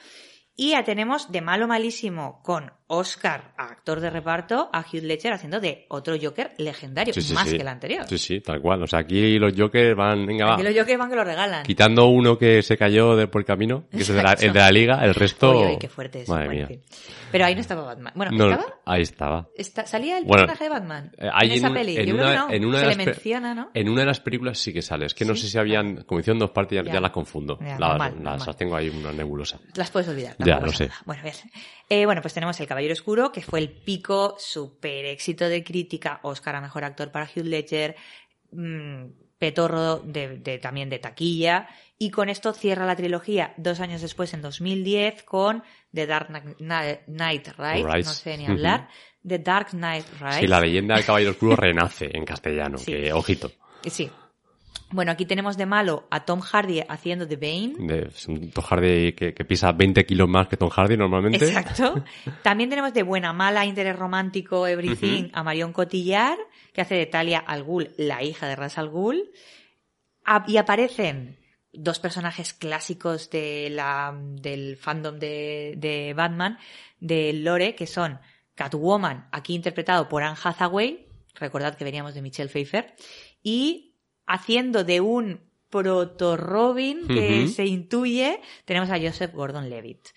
B: Y ya tenemos de malo malísimo con Oscar, actor de reparto, a Hugh Ledger haciendo de otro Joker legendario,
A: Sí, sí,
B: más
A: sí.
B: que el anterior.
A: Sí, sí, tal cual. O sea, aquí los Jokers van, venga, va.
B: Aquí los Jokers van que lo regalan.
A: Quitando uno que se cayó de por el camino, que es el de, la, el de la liga, el resto...
B: Qué fuerte es.
A: Madre mía.
B: Pero ahí no estaba Batman. Bueno,
A: No,
B: ¿estaba?
A: ahí estaba.
B: Está- ¿Salía el
A: Bueno,
B: personaje de Batman?
A: Eh,
B: en esa peli.
A: en
B: Yo creo
A: una-
B: que no.
A: en una
B: Se
A: de
B: le
A: las
B: menciona, ¿no?
A: En una de las películas sí que sale. Es que no sé si habían, como hicieron dos partes, ya,
B: Ya.
A: ya las confundo.
B: Ya,
A: las,
B: normal,
A: las-
B: normal.
A: las tengo ahí una nebulosa.
B: Las puedes olvidar.
A: Ya,
B: pasa
A: sé.
B: nada. Bueno, bien. Eh, bueno, pues tenemos El Caballero Oscuro, que fue el pico, super éxito de crítica, Oscar a Mejor Actor para Hugh Ledger, mm, petorro de, de- también de taquilla, y con esto cierra la trilogía dos años después, en 2010, con The Dark Knight Rise, no sé ni hablar, The Dark Knight Rise.
A: Sí, la leyenda del Caballero Oscuro renace en castellano.
B: Sí.
A: Que, ojito.
B: Sí. Bueno, aquí tenemos de malo a Tom Hardy haciendo The Bane.
A: De, es un Tom Hardy que, que pisa 20 kilos más que Tom Hardy normalmente.
B: Exacto. También tenemos de buena, mala, interés romántico, everything, a Marion Cotillard, que hace de Talia al Ghul, la hija de Ras al Ghul. A- y aparecen dos personajes clásicos de la, del fandom de, de Batman, de Lore, que son Catwoman, aquí interpretado por Anne Hathaway, recordad que veníamos de Michelle Pfeiffer, y haciendo de un proto Robin que se intuye, tenemos a Joseph Gordon-Levitt.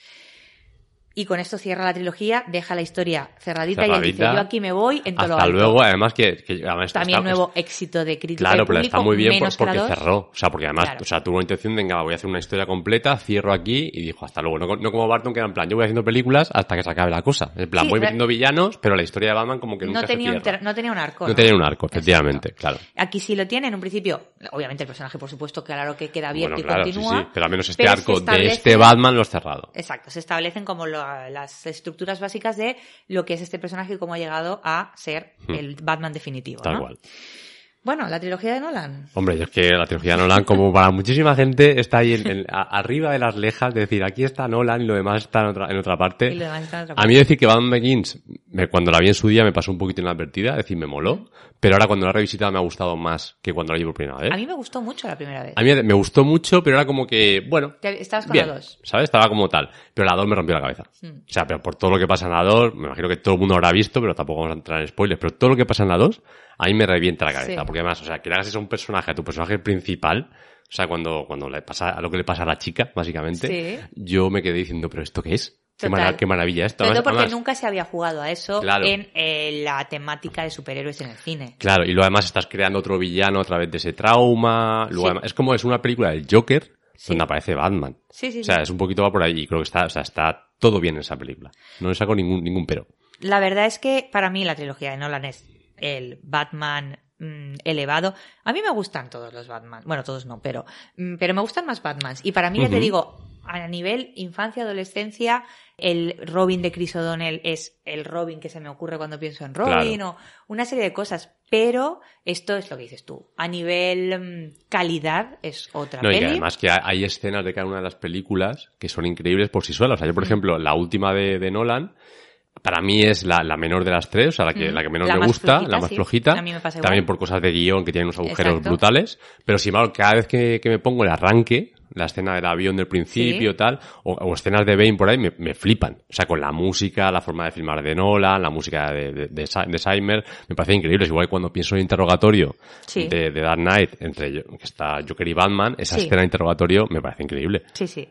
B: Y con esto cierra la trilogía, deja la historia cerradita, y él dice, yo aquí me voy en todo lo
A: Hasta
B: alto".
A: luego, además que, que además
B: También
A: está-
B: nuevo éxito de crítica
A: Claro, pero
B: público,
A: está muy bien por- porque cerró. O sea, porque además,
B: Claro.
A: o sea, tuvo la intención de, venga, voy a hacer una historia completa, cierro aquí y dijo, hasta luego. No, no como Barton, que era en plan, yo voy haciendo películas hasta que se acabe la cosa. En plan,
B: Sí,
A: voy metiendo villanos, pero la historia de Batman como que nunca
B: No tenía,
A: se
B: un
A: cierra.
B: no tenía un arco.
A: No tenía un arco, efectivamente,
B: Exacto.
A: claro.
B: Aquí sí lo tiene en un principio. Obviamente el personaje, por supuesto, claro que queda abierto
A: Bueno,
B: y
A: claro,
B: continúa.
A: sí. Pero al menos este arco de este Batman lo has cerrado.
B: Exacto, se establecen como las estructuras básicas de lo que es este personaje y cómo ha llegado a ser el Batman definitivo.
A: Hmm. Tal
B: ¿no?
A: cual.
B: Bueno, la trilogía de Nolan.
A: Hombre, es que la trilogía de Nolan, como para muchísima gente, está ahí en- en- a- arriba de las lejas, de decir, aquí está Nolan y lo demás está en otra, en otra parte.
B: Y lo demás está en otra
A: A
B: parte.
A: mí decir que Batman Begins, me- cuando la vi en su día me pasó un poquito inadvertida, es decir, me moló, pero ahora cuando la he revisitado me ha gustado más que cuando la vi por primera vez.
B: A mí me gustó mucho la primera vez.
A: A mí me gustó mucho, pero era como que, bueno,
B: Te- Estabas con
A: bien,
B: la dos.
A: ¿sabes? Estaba como tal. Pero la 2 me rompió la cabeza.
B: Hmm.
A: O sea, pero por todo lo que pasa en la 2, me imagino que todo el mundo habrá visto, pero tampoco vamos a entrar en spoilers, pero todo lo que pasa en la 2, a mí me revienta la cabeza.
B: Sí.
A: Porque además, o sea, que le hagas eso a un personaje, a tu personaje principal, o sea, cuando, cuando le pasa, a lo que le pasa a la chica, básicamente,
B: Sí.
A: yo me quedé diciendo, pero ¿esto qué es? Qué, maravilla esto.
B: Sobre todo porque
A: además-
B: nunca se había jugado a eso
A: Claro.
B: en eh, la temática de superhéroes en el cine.
A: Claro, y luego además estás creando otro villano a través de ese trauma. Luego
B: Sí.
A: además- es como es una película del Joker
B: Sí.
A: donde aparece Batman.
B: Sí, sí,
A: O sea,
B: sí.
A: es un poquito va por ahí y creo que está, o sea, está todo bien en esa película. No le saco ningún, ningún pero.
B: La verdad es que para mí la trilogía de Nolan es el Batman mm, elevado. A mí me gustan todos los Batman. Bueno, todos no, pero, mm, pero me gustan más Batmans. Y para mí, ya te digo, a nivel infancia, adolescencia, el Robin de Chris O'Donnell es el Robin que se me ocurre cuando pienso en Robin
A: Claro.
B: o una serie de cosas. pero esto es lo que dices tú. A nivel mm, calidad es otra
A: No, y que además que hay- hay escenas de cada una de las películas que son increíbles por sí solas. O sea, yo, por ejemplo, la última de, de Nolan, para mí es la, la menor de las tres, o sea, la que,
B: Mm.
A: la que menos
B: La
A: me gusta,
B: flojita,
A: la más
B: sí.
A: flojita.
B: A mí me pasa
A: También por cosas de guion que tienen unos agujeros
B: Exacto.
A: brutales. Pero sin embargo, cada vez que, que me pongo el arranque, la escena del avión del principio,
B: Sí.
A: tal, o, o escenas de Bane por ahí, me, me flipan. O sea, con la música, la forma de filmar de Nolan, la música de, de, de, de Seimer, me parece increíble. Es igual que cuando pienso en el interrogatorio
B: Sí.
A: de, de Dark Knight, entre yo- que está Joker y Batman, esa
B: Sí.
A: escena de interrogatorio me parece increíble.
B: Sí, sí.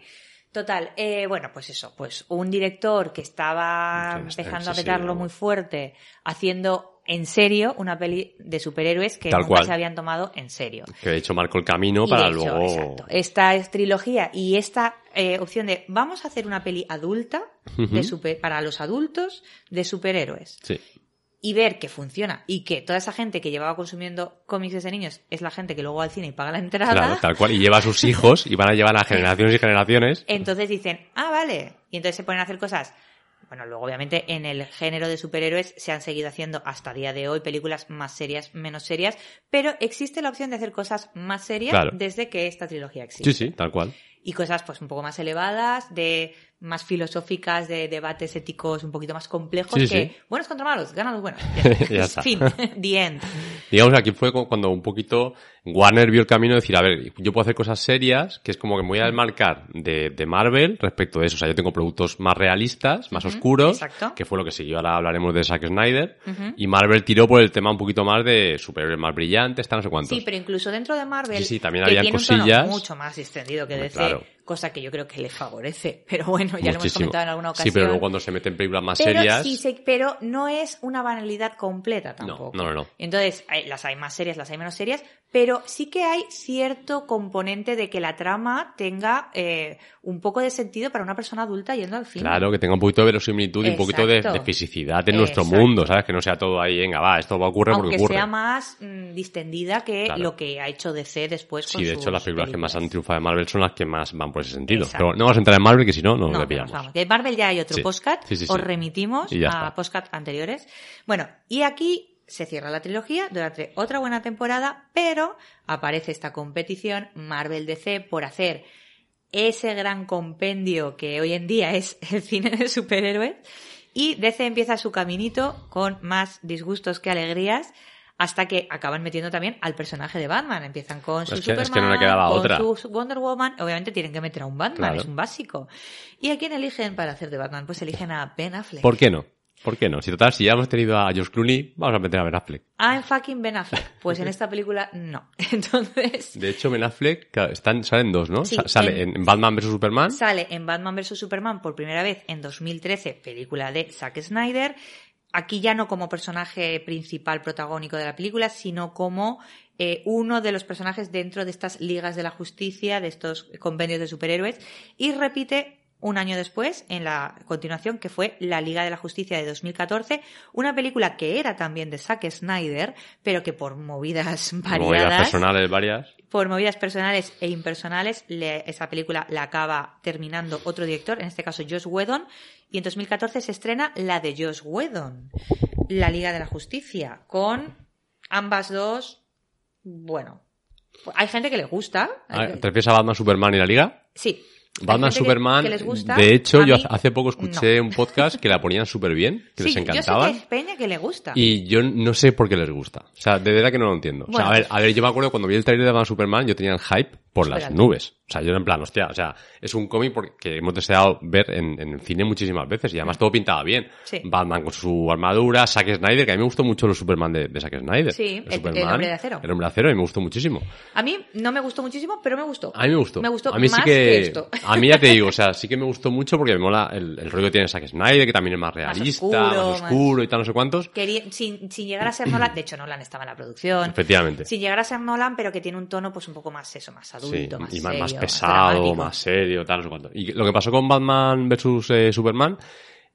B: Total, eh, bueno, pues eso, pues un director que estaba
A: Sí,
B: empezando a
A: sí,
B: petarlo muy fuerte, haciendo en serio una peli de superhéroes que
A: Tal
B: nunca
A: cual.
B: se habían tomado en serio.
A: Que de hecho marcó el camino
B: Y
A: para
B: de hecho,
A: luego...
B: exacto, esta es trilogía y esta eh, opción de vamos a hacer una peli adulta de
A: Ujú.
B: super- para los adultos de superhéroes
A: Sí.
B: Y ver que funciona y que toda esa gente que llevaba consumiendo cómics desde niños es la gente que luego va al cine y paga la entrada.
A: Claro, tal cual. Y lleva a sus hijos y van a llevar a generaciones y generaciones.
B: Entonces dicen, ah, vale. Y entonces se ponen a hacer cosas. Bueno, luego obviamente en el género de superhéroes se han seguido haciendo hasta día de hoy películas más serias, menos serias, pero existe la opción de hacer cosas más serias
A: Claro.
B: desde que esta trilogía existe.
A: Sí, sí, tal cual.
B: Y cosas pues un poco más elevadas, de más filosóficas, de debates éticos un poquito más complejos
A: Sí,
B: que
A: sí.
B: buenos contra malos, ganan los buenos.
A: Ya está.
B: Fin, the end.
A: Digamos aquí fue cu- cuando un poquito Warner vio el camino de decir, a ver, yo puedo hacer cosas serias, que es como que me voy a desmarcar de, de Marvel respecto de eso. O sea, yo tengo productos más realistas, más oscuros,
B: exacto.
A: que fue lo que siguió. Ahora hablaremos de Zack Snyder. Y Marvel tiró por el tema un poquito más de superhéroes más brillantes, tal, no sé cuántos.
B: Sí, pero incluso dentro de Marvel,
A: Sí, sí, también
B: que
A: había
B: tiene un
A: cosillas.
B: tono mucho más extendido que DC,
A: claro.
B: Cosa que yo creo que le favorece. Pero bueno, ya lo hemos comentado en alguna ocasión.
A: Sí, pero luego cuando se meten en películas más
B: Pero
A: serias...
B: sí se- pero no es una banalidad completa tampoco.
A: no, no, no.
B: Entonces, las hay más serias, las hay menos serias, pero sí que hay cierto componente de que la trama tenga eh, un poco de sentido para una persona adulta yendo al cine.
A: Claro, que tenga un poquito de verosimilitud y un poquito de, de fisicidad en nuestro
B: Exacto.
A: mundo, ¿sabes? Que no sea todo ahí, venga, va, esto va a ocurrir porque ocurre.
B: sea más mm, distendida que
A: Claro.
B: lo que ha hecho DC después con
A: Sí, de hecho,
B: sus
A: las películas que más han
B: películas.
A: triunfado de Marvel son las que más van por ese sentido.
B: Exacto.
A: Pero no vamos a entrar en Marvel, que si no,
B: No,
A: desviamos.
B: nos vamos. De Marvel ya hay otro
A: Sí.
B: postcat,
A: Sí, sí,
B: os remitimos a postcat anteriores. Bueno, y aquí se cierra la trilogía durante otra buena temporada, pero aparece esta competición Marvel DC por hacer ese gran compendio que hoy en día es el cine de superhéroes y DC empieza su caminito con más disgustos que alegrías hasta que acaban metiendo también al personaje de Batman. Empiezan con su
A: es
B: Superman,
A: que no le quedaba
B: con
A: otra.
B: su Wonder Woman. Obviamente tienen que meter a un Batman,
A: Claro.
B: es un básico. ¿Y a quién eligen para hacer de Batman? Pues eligen a Ben Affleck.
A: ¿Por qué no? ¿Por qué no? Si total, si ya hemos tenido a George Clooney, vamos a meter a Ben Affleck.
B: I'm fucking Ben Affleck. Pues en esta película no. Entonces
A: De hecho, Ben Affleck, claro, están, salen dos, ¿no?
B: Sí,
A: Sale
B: en-
A: en, Batman vs Superman.
B: sale en Batman vs Superman por primera vez en 2013, película de Zack Snyder. Aquí ya no como personaje principal protagónico de la película, sino como eh, uno de los personajes dentro de estas ligas de la justicia, de estos convenios de superhéroes, y repite un año después, en la continuación, que fue La Liga de la Justicia de 2014, una película que era también de Zack Snyder, pero que por movidas
A: Movidas
B: variadas
A: personales varias.
B: por movidas personales e impersonales, le- esa película la acaba terminando otro director, en este caso Josh Whedon, y en 2014 se estrena la de Josh Whedon, La Liga de la Justicia, con ambas dos, bueno, hay gente que le gusta.
A: Ah, ¿Te refieres a Batman, Superman y la Liga?
B: Sí.
A: Batman,
B: que-
A: Superman.
B: que les gusta,
A: de hecho, yo hace poco escuché
B: no.
A: un podcast que la ponían súper bien, que
B: Sí,
A: les encantaba.
B: Yo sé que es Peña que le gusta.
A: Y yo no sé por qué les gusta. O sea, de verdad que no lo entiendo. o sea, a ver, a ver, yo me acuerdo cuando vi el trailer de Batman Superman, yo tenía el hype por las nubes. O sea, yo era en plan, hostia, o sea, es un cómic porque hemos deseado ver en, en el cine muchísimas veces y además todo pintaba bien.
B: Sí.
A: Batman con su armadura, Zack Snyder, que a mí me gustó mucho los Superman de, de Zack Snyder.
B: Sí, el- Hombre de Acero.
A: El hombre de acero, y me gustó muchísimo.
B: A mí no me gustó muchísimo, pero me gustó.
A: A mí me gustó.
B: Me gustó
A: a mí
B: más
A: sí que,
B: que esto.
A: A mí ya te digo, o sea, sí que me gustó mucho porque me mola el, el rollo que tiene Zack Snyder, que también es más realista,
B: oscuro,
A: más
B: más-
A: oscuro y tal, no sé cuántos.
B: Quería- sin, sin llegar a ser Nolan, de hecho Nolan estaba en la producción,
A: Efectivamente.
B: sin llegar a ser Nolan, pero que tiene un tono pues un poco más eso, más adulto,
A: Sí,
B: más
A: y más,
B: serio,
A: más pesado, más serio, tal, no sé cuánto. Y lo que pasó con Batman vs eh, Superman,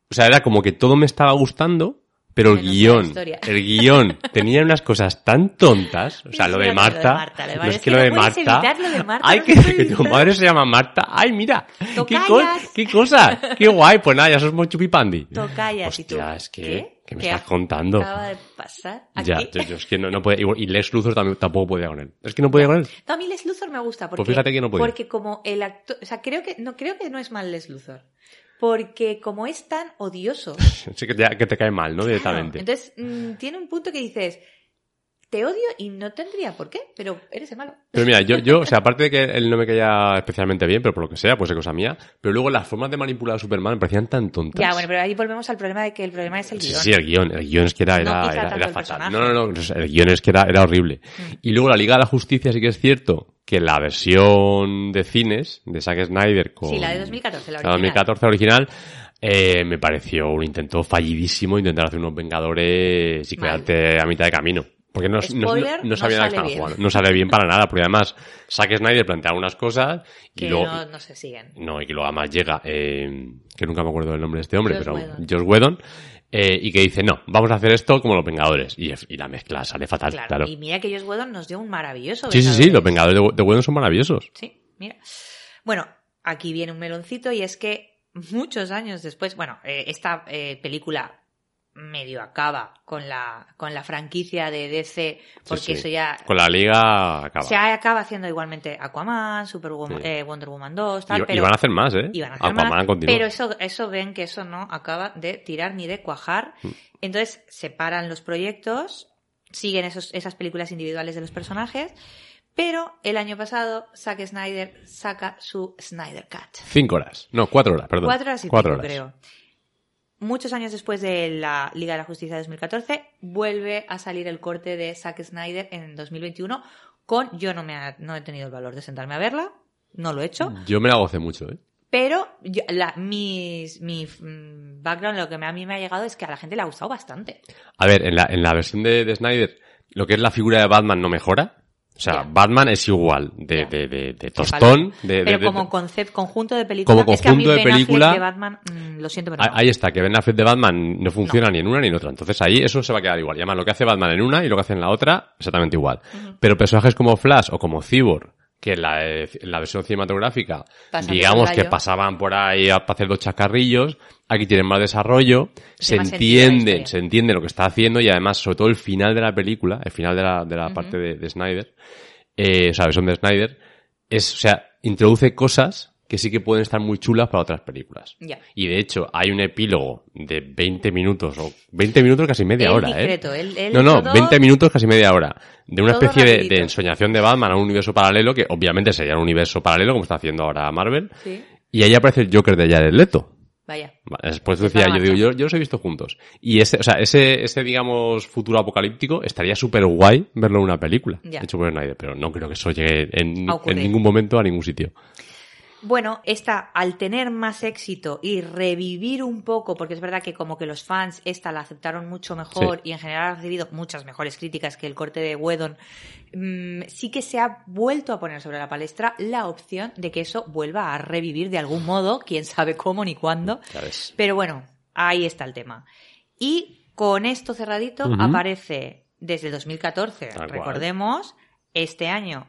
A: o sea, era como que todo me estaba gustando, pero el
B: la
A: guion,
B: historia.
A: el guion tenía unas cosas tan tontas, o sea, lo de
B: lo de
A: Marta,
B: Marta, lo de
A: no
B: Marta.
A: es que lo
B: no
A: de Marta,
B: lo de Marta, no
A: que, que tu madre se llama Marta, ay, mira, qué, co- qué cosa, qué guay, pues nada, ya sos muy chupipandi.
B: Tocayas y tú,
A: es que,
B: ¿qué?
A: ¿Qué me estás contando?
B: Acaba de pasar.
A: Ya, yo, yo es que no, no puede, y Lex Luthor también, tampoco podía con él. Es que no podía con él.
B: No, a mí Les Luthor me gusta porque,
A: Pues fíjate que no podía.
B: porque como el actor, o sea, creo que no creo que no es mal Les Luthor, porque como es tan odioso,
A: Sí que te, que te cae mal, ¿no?
B: claro,
A: Directamente.
B: entonces mm, tiene un punto que dices, te odio y no tendría por qué, pero eres el malo.
A: Pero mira, yo, yo, o sea, aparte de que él no me caía especialmente bien, pero por lo que sea, pues es cosa mía, pero luego las formas de manipular a Superman me parecían tan tontas.
B: Ya, bueno, pero ahí volvemos al problema de que el problema es el
A: Sí,
B: guion.
A: sí, el guion. El guion es que era,
B: No
A: era,
B: quizá
A: era, era fatal. No, no, no. El guion es que era, era horrible.
B: Mm.
A: Y luego la Liga de la Justicia sí que es cierto que la versión de cines de Zack Snyder con...
B: Sí, la de 2014, la
A: la
B: original.
A: 2014 original, eh, me pareció un intento fallidísimo intentar hacer unos Vengadores y quedarte a mitad de camino. Porque no, no- no,
B: Spoiler,
A: no
B: no
A: sabían a qué
B: sale
A: estaban
B: bien.
A: jugando. No sale bien para nada, porque además Zack Snyder plantea unas cosas y
B: que
A: luego...
B: no, se siguen.
A: No, y que luego además llega, eh, que nunca me acuerdo del nombre de este hombre, pero
B: Whedon.
A: Josh Whedon, eh, y que dice, no, vamos a hacer esto como los Vengadores. Y, y la mezcla sale fatal,
B: Claro,
A: claro.
B: y mira que Joss Whedon nos dio un maravilloso
A: Sí, sí, sí, los Vengadores de, de Whedon son maravillosos.
B: Sí, mira. Bueno, aquí viene un meloncito y es que muchos años después, bueno, eh, esta eh, película medio acaba con la, con la franquicia de DC, porque
A: Sí, sí.
B: eso ya
A: Con la liga acaba.
B: se acaba haciendo igualmente Aquaman, Superwoman,
A: Sí.
B: eh, Wonder Woman 2, tal,
A: y, y
B: pero,
A: van a hacer más, ¿eh?
B: y van a hacer
A: Aquaman
B: más,
A: continúa.
B: pero eso, eso ven que eso no acaba de tirar ni de cuajar.
A: Mm.
B: Entonces separan los proyectos, siguen esos, esas películas individuales de los personajes, pero el año pasado Zack Snyder saca su Snyder Cut.
A: Cinco horas. No, cuatro horas, perdón.
B: Cuatro horas y
A: Cuatro
B: pico, creo. Muchos años después de la Liga de la Justicia de 2014, vuelve a salir el corte de Zack Snyder en 2021 con... Yo no, me ha- no he tenido el valor de sentarme a verla, no lo he hecho,
A: Yo me la gocé mucho, ¿eh?
B: pero yo- la- mis- mi mm, background, lo que me- a mí me ha llegado es que a la gente le ha gustado bastante.
A: A ver, en la, en la versión de, de Snyder, lo que es la figura de Batman no mejora. O sea. Batman es igual de, de, de, de tostón.
B: falta.
A: De, de-
B: pero como concepto, conjunto de película,
A: Como
B: es que a mí
A: conjunto de
B: Ben Affleck
A: película-
B: de Batman, mm, lo siento, pero
A: Ah,
B: no.
A: Ahí está, que Ben Affleck de Batman no funciona ni en una ni en otra. Entonces ahí eso se va a quedar igual. Y además lo que hace Batman en una y lo que hace en la otra, exactamente igual. Pero personajes como Flash o como Cyborg, que en la, en la versión cinematográfica,
B: Pasan
A: digamos que pasaban por ahí a hacer dos chacarrillos, aquí tienen más desarrollo, se entiende, se entiende lo que está haciendo y además, sobre todo el final de la película, el final de la, de la parte de, de Snyder, eh, o sea, la versión de Snyder, es, o sea, introduce cosas que sí que pueden estar muy chulas para otras películas.
B: Ya.
A: Y de hecho, hay un epílogo de 20 minutos, o 20 minutos casi media hora,
B: discreto,
A: ¿eh? no, no,
B: todo-
A: 20 minutos casi media hora. De una
B: todo
A: especie de, de ensoñación de Batman a un universo paralelo, que obviamente sería un universo paralelo, como está haciendo ahora Marvel.
B: Sí,
A: Y ahí aparece el Joker de Jared Leto.
B: vaya.
A: Después decía, yo digo, yo, yo los he visto juntos. Y ese, o sea, ese, ese digamos, futuro apocalíptico estaría súper guay verlo en una película.
B: Ya.
A: Hecho por Snyder, pero no creo que eso llegue en ningún momento a ningún sitio.
B: Bueno, esta, al tener más éxito y revivir un poco, porque es verdad que como que los fans esta la aceptaron mucho mejor
A: Sí.
B: y en general ha recibido muchas mejores críticas que el corte de Whedon, mm, sí que se ha vuelto a poner sobre la palestra la opción de que eso vuelva a revivir de algún modo, quién sabe cómo ni cuándo. Pero bueno, ahí está el tema. Y con esto cerradito aparece desde 2014,
A: Tal cual.
B: recordemos, este año.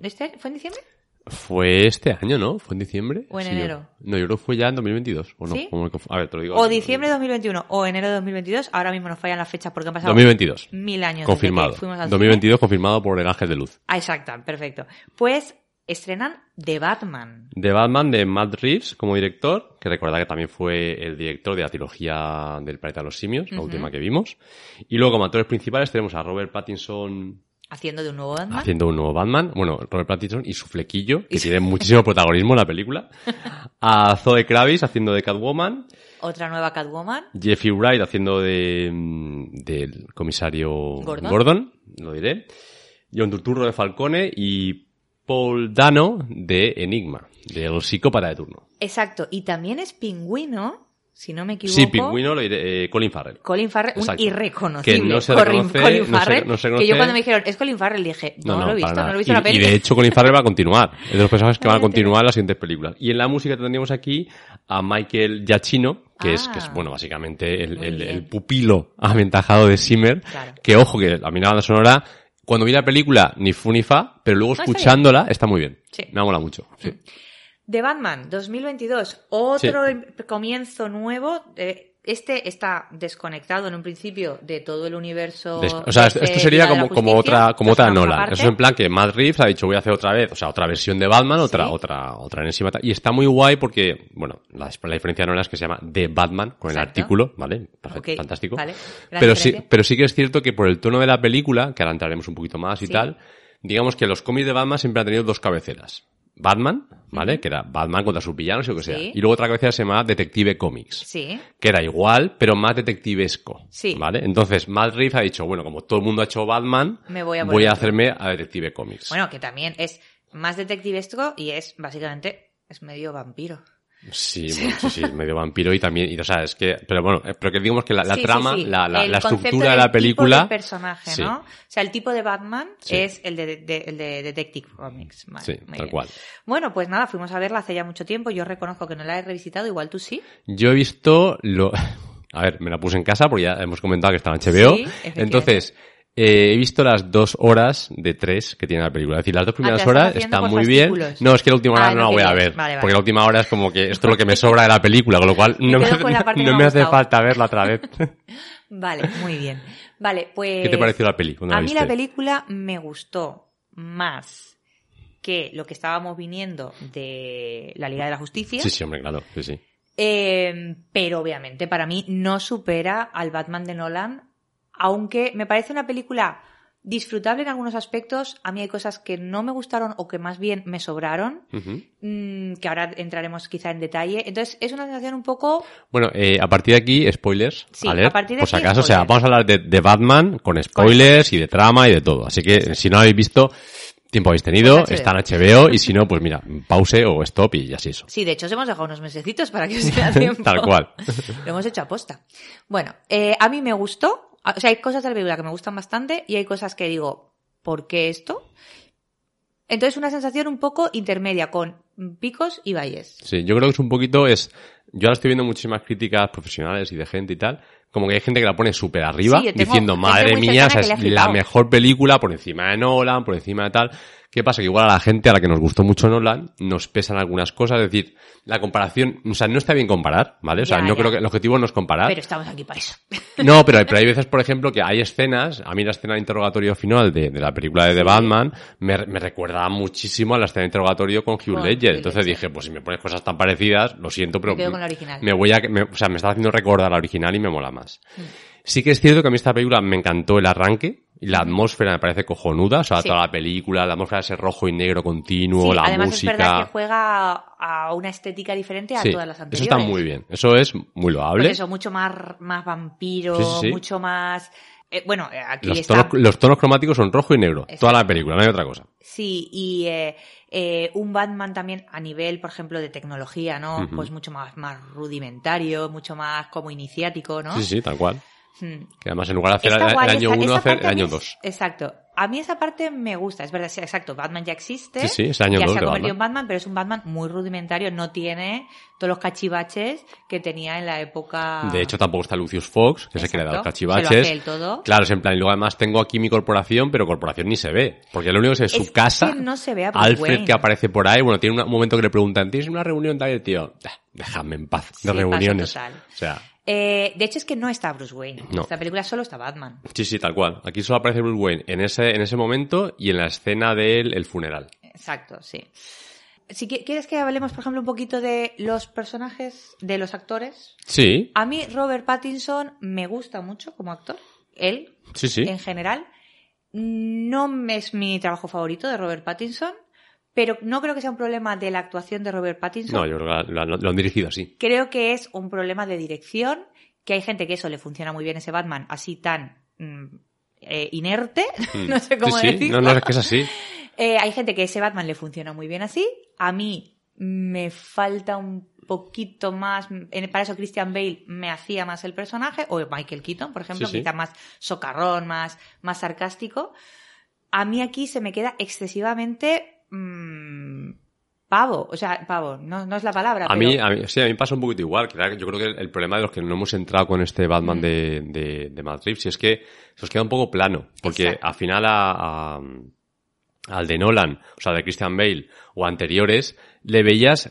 B: ¿Este ¿Fue en diciembre?
A: Fue este año, ¿no? ¿Fue en diciembre?
B: ¿O en enero?
A: no, yo creo que fue ya en 2022. ¿O no?
B: ¿Sí?
A: ¿Cómo que fue? A ver, te lo digo.
B: O diciembre de 2021 o enero de 2022. Ahora mismo nos fallan las fechas porque han pasado
A: 2022.
B: mil años.
A: Confirmado.
B: que fuimos al
A: 2022 confirmado por el Ángel de Luz.
B: Ah, exacto, perfecto. Pues estrenan The Batman.
A: De Batman de Matt Reeves como director, que recuerda que también fue el director de la trilogía del planeta de los simios, la última que vimos. Y luego como actores principales tenemos a Robert Pattinson
B: Haciendo de un nuevo Batman.
A: haciendo un nuevo Batman. Bueno, Robert Pattinson y su flequillo, que tiene muchísimo protagonismo en la película. A Zoe Kravitz haciendo de Catwoman.
B: Otra nueva Catwoman.
A: Jeffrey Wright haciendo de mm, del comisario
B: Gordon.
A: Gordon. lo diré. John Turturro de Falcone y Paul Dano de Enigma, del psicópata de turno.
B: Exacto. Y también es pingüino, si no me equivoco.
A: Sí, pingüino eh, Colin Farrell.
B: Colin Farrell, un
A: Exacto.
B: irreconocible.
A: Que no se reconoce-
B: Colin
A: no se-
B: Farrell,
A: no se
B: que yo cuando me dijeron, es Colin Farrell, dije, no, lo he visto, no lo he visto
A: y,
B: la peli.
A: y de hecho Colin Farrell va a continuar. Es de los personajes que van a continuar en las siguientes películas. Y en la música tendríamos aquí a Michael Giacchino, que, es,
B: Ah.
A: que es, bueno, básicamente el, el- el pupilo aventajado de Zimmer.
B: Claro.
A: Que ojo, que a mí la banda sonora, cuando vi la película, ni fu ni fa, pero luego
B: está
A: escuchándola está muy bien.
B: Sí.
A: Me mola mucho. Sí.
B: The Batman 2022, otro comienzo nuevo. eh, este está desconectado en un principio de todo el universo.
A: O sea, esto, sería como, como otra, como otra
B: es
A: Nolan.
B: parte.
A: Eso en plan que Matt Reeves ha dicho voy a hacer otra vez, o sea, otra versión de Batman, otra,
B: Sí.
A: otra, otra enésima. Y está muy guay porque, bueno, la, la diferencia de Nolan es que se llama The Batman con el artículo, ¿vale? Perfecto, fantástico.
B: vale.
A: Pero sí, pero sí que es cierto que por el tono de la película, que ahora entraremos un poquito más y
B: Sí.
A: tal, digamos que los cómics de Batman siempre han tenido dos cabeceras. Batman, ¿vale? Que era Batman contra sus villanos y lo que sea.
B: Sí.
A: Y luego otra cabecera se llamaba Detective Comics
B: Sí,
A: que era igual, pero más detectivesco.
B: Sí.
A: ¿Vale? Entonces, Matt Reeves ha dicho, bueno, como todo el mundo ha hecho Batman,
B: Me voy a
A: voy a hacerme a Detective Comics.
B: bueno, que también es más detectivesco y es básicamente es medio vampiro.
A: Sí, bueno, sí, sí, medio vampiro y también, y, o sea, es que, pero bueno, eh, pero que digamos que la, la
B: Sí, sí,
A: trama,
B: sí.
A: la, la, estructura de la
B: tipo
A: película.
B: de personaje,
A: Sí.
B: ¿no? O sea, el tipo de Batman es el de, de- el de Detective Comics. Vale,
A: Sí, tal
B: bien.
A: cual.
B: Bueno, pues nada, fuimos a verla hace ya mucho tiempo. Yo reconozco que no la he revisitado, igual tú sí.
A: Yo he visto lo, a ver, me la puse en casa porque ya hemos comentado que estaba en HBO. Entonces, eh, he visto las dos horas de tres que tiene la película. Es decir, las dos primeras
B: Ah,
A: horas están muy bien. No, es que la última hora
B: Ah,
A: no la voy a ver.
B: Vale, vale.
A: Porque la última hora es como que esto es lo que me sobra de la película, con lo cual no me, no hace falta verla otra vez.
B: Vale, muy bien. Vale, pues.
A: ¿Qué te pareció la peli? cuando
B: A
A: la
B: mí la película me gustó más que lo que estábamos viniendo de la Liga de la Justicia.
A: Sí, sí, hombre, claro. Sí, sí.
B: Eh, pero obviamente para mí no supera al Batman de Nolan, aunque me parece una película disfrutable en algunos aspectos. A mí hay cosas que no me gustaron o que más bien me sobraron, mm, que ahora entraremos quizá en detalle. Entonces es una sensación un poco...
A: Bueno, eh, a partir de aquí, spoilers.
B: Sí,
A: alert,
B: a partir de
A: por si acaso, o sea, vamos a hablar de, de Batman con spoilers y de trama y de todo. Así que, si no lo habéis visto, tiempo habéis tenido,
B: Pues
A: está en HBO, y si no, pues mira, pause o stop y así eso.
B: Sí, de hecho os hemos dejado unos mesecitos para que os diera tiempo.
A: Tal cual.
B: Lo hemos hecho aposta. Bueno, eh, a mí me gustó. O sea, hay cosas de la película que me gustan bastante y hay cosas que digo, ¿por qué esto? Entonces una sensación un poco intermedia con picos y valles.
A: Sí, yo creo que es un poquito, es, yo ahora estoy viendo muchísimas críticas profesionales y de gente y tal, como que hay gente que la pone súper arriba,
B: Sí, yo tengo
A: diciendo, madre mía, o sea, es la
B: flipado".
A: mejor película por encima de Nolan, por encima de tal. ¿Qué pasa? Que igual a la gente a la que nos gustó mucho Nolan, nos pesan algunas cosas, es decir, la comparación, o sea, no está bien comparar, ¿vale? O sea,
B: Ya,
A: no
B: ya.
A: creo que el objetivo no es comparar.
B: Pero estamos aquí para eso.
A: No, pero hay, pero hay veces, por ejemplo, que hay escenas, a mí la escena de interrogatorio final de, de la película de The Batman me, me recuerda muchísimo a la escena de interrogatorio con Hugh Ledger. Entonces dije, pues si me pones cosas tan parecidas, lo siento, pero
B: Me con la original.
A: me voy a, me- o sea, me está haciendo recordar la original y me mola más.
B: Mm.
A: Sí que es cierto que a mí esta película me encantó el arranque la atmósfera me parece cojonuda, o sea,
B: Sí.
A: toda la película, la atmósfera ese rojo y negro continuo,
B: Sí,
A: la
B: además
A: música.
B: es verdad que juega a una estética diferente a
A: Sí,
B: todas las
A: eso
B: anteriores.
A: está muy bien. Eso es muy loable.
B: Pues eso, mucho más, más vampiro, mucho más... eh, bueno, eh, aquí
A: Los
B: está...
A: tonos, los tonos cromáticos son rojo y negro.
B: Exacto.
A: Toda la película, no hay otra cosa.
B: Sí, y eh, eh, un Batman también a nivel, por ejemplo, de tecnología, ¿no? Pues mucho más, más rudimentario, mucho más como iniciático, ¿no?
A: Sí, sí, tal cual.
B: Hmm.
A: Que además en lugar de hacer el,
B: guay,
A: el año
B: esa-
A: 1,
B: esa
A: hacer el año
B: es-
A: 2.
B: Exacto. A mí esa parte me gusta, es verdad, sí, exacto. Batman ya existe.
A: Sí, sí, es el año
B: ya
A: 2
B: se ha convertido
A: Batman.
B: en Batman, pero es un Batman muy rudimentario. No tiene todos los cachivaches que tenía en la época.
A: De hecho, tampoco está Lucius Fox, que que le da los
B: Exacto. Se lo
A: cachivaches.
B: hace él todo.
A: Claro, es en plan, y luego además tengo aquí mi corporación, pero corporación ni se ve. Porque lo único que es
B: Es
A: su casa.
B: que no se ve a
A: Alfred
B: Wayne.
A: que aparece por ahí, bueno, tiene un momento que le preguntan, ¿tienes una reunión el tío, "Ah, déjame en paz,
B: Sí,
A: de
B: paso
A: reuniones.
B: total.
A: O sea,
B: Eh, de hecho, es que no está Bruce Wayne. En
A: No.
B: esta película solo está Batman.
A: sí, sí, tal cual. Aquí solo aparece Bruce Wayne en ese, en ese momento y en la escena del el funeral.
B: Exacto, sí. Si qui- quieres que hablemos, por ejemplo, un poquito de los personajes, de los actores.
A: Sí,
B: A mí Robert Pattinson me gusta mucho como actor. Él,
A: sí, sí.
B: en general. No es mi trabajo favorito de Robert Pattinson, pero no creo que sea un problema de la actuación de Robert Pattinson.
A: No, yo creo que lo, lo- lo han dirigido así.
B: Creo que es un problema de dirección, que hay gente que eso le funciona muy bien ese Batman así tan mm, eh, inerte, no sé cómo
A: Mm. sí, sí.
B: decirlo.
A: No, no, es que es así.
B: Eh, hay gente que ese Batman le funciona muy bien así. A mí me falta un poquito más. Para eso Christian Bale me hacía más el personaje, o Michael Keaton, por ejemplo,
A: Sí, sí.
B: quizá más socarrón, más, más sarcástico. A mí aquí se me queda excesivamente mm, pavo. O sea, pavo, no, no es la palabra.
A: A
B: pero-
A: mí, a mí, sí, a mí pasa un poquito igual. que Yo creo que el, problema de los que no hemos entrado con este Batman
B: Mm.
A: de, de, de Reeves es que se os queda un poco plano. Porque
B: Exacto.
A: al final a, a- al de Nolan, o sea, de Christian Bale o anteriores, le veías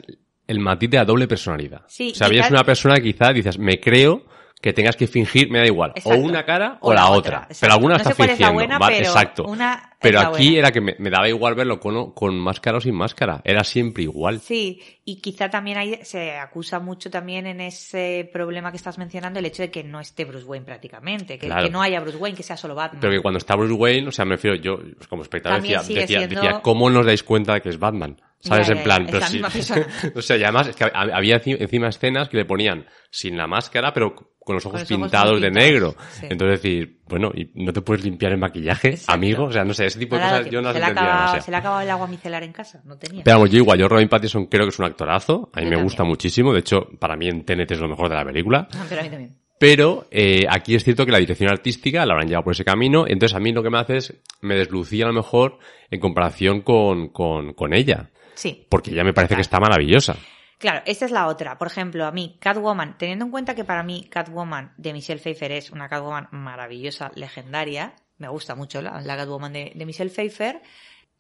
A: el matiz de la doble personalidad.
B: Sí,
A: o sea, veías una persona que quizá dices, me creo que tengas que fingir, me da igual,
B: Exacto.
A: o una cara o,
B: O
A: la
B: la
A: otra.
B: otra.
A: Pero alguna
B: No
A: está
B: sé cuál es la
A: fingiendo,
B: buena,
A: ¿vale?
B: pero
A: Exacto.
B: una
A: Pero aquí
B: buena.
A: era que me, me daba igual verlo con, con máscara o sin máscara. Era siempre igual.
B: Sí, y quizá también ahí se acusa mucho también en ese problema que estás mencionando el hecho de que no esté Bruce Wayne prácticamente, que,
A: Claro.
B: que no haya Bruce Wayne, que sea solo Batman.
A: Pero que cuando está Bruce Wayne, o sea, me refiero, yo como espectador decía, decía,
B: siendo-
A: decía, ¿cómo nos dais cuenta de que es Batman? ¿Sabes?
B: Ya,
A: en plan,
B: ya,
A: pero sí. o sea, y además es que hab- había enci- encima escenas que le ponían sin la máscara, pero con los ojos
B: los
A: pintados de negro.
B: sí.
A: Entonces decir, bueno, ¿y no te puedes limpiar el maquillaje,
B: Exacto.
A: amigo? O sea, no sé, ese tipo de
B: Nada,
A: cosas yo no las
B: se,
A: entendía demasiado.
B: se le ha acabado el agua micelar en casa, no tenía.
A: Pero vamos, yo igual, yo Robin Pattinson creo que es un actorazo, a mí
B: Yo
A: me
B: también.
A: gusta muchísimo, de hecho, para mí en TNT es lo mejor de la película.
B: Ah, Pero a mí también.
A: Pero eh, aquí es cierto que la dirección artística la habrán llevado por ese camino, entonces a mí lo que me hace es, me deslucía a lo mejor en comparación con, con, con ella,
B: Sí.
A: porque ella me parece que está maravillosa.
B: Claro, esta es la otra. Por ejemplo, a mí, Catwoman, teniendo en cuenta que para mí Catwoman de Michelle Pfeiffer es una Catwoman maravillosa, legendaria, me gusta mucho la, la Catwoman de, de Michelle Pfeiffer.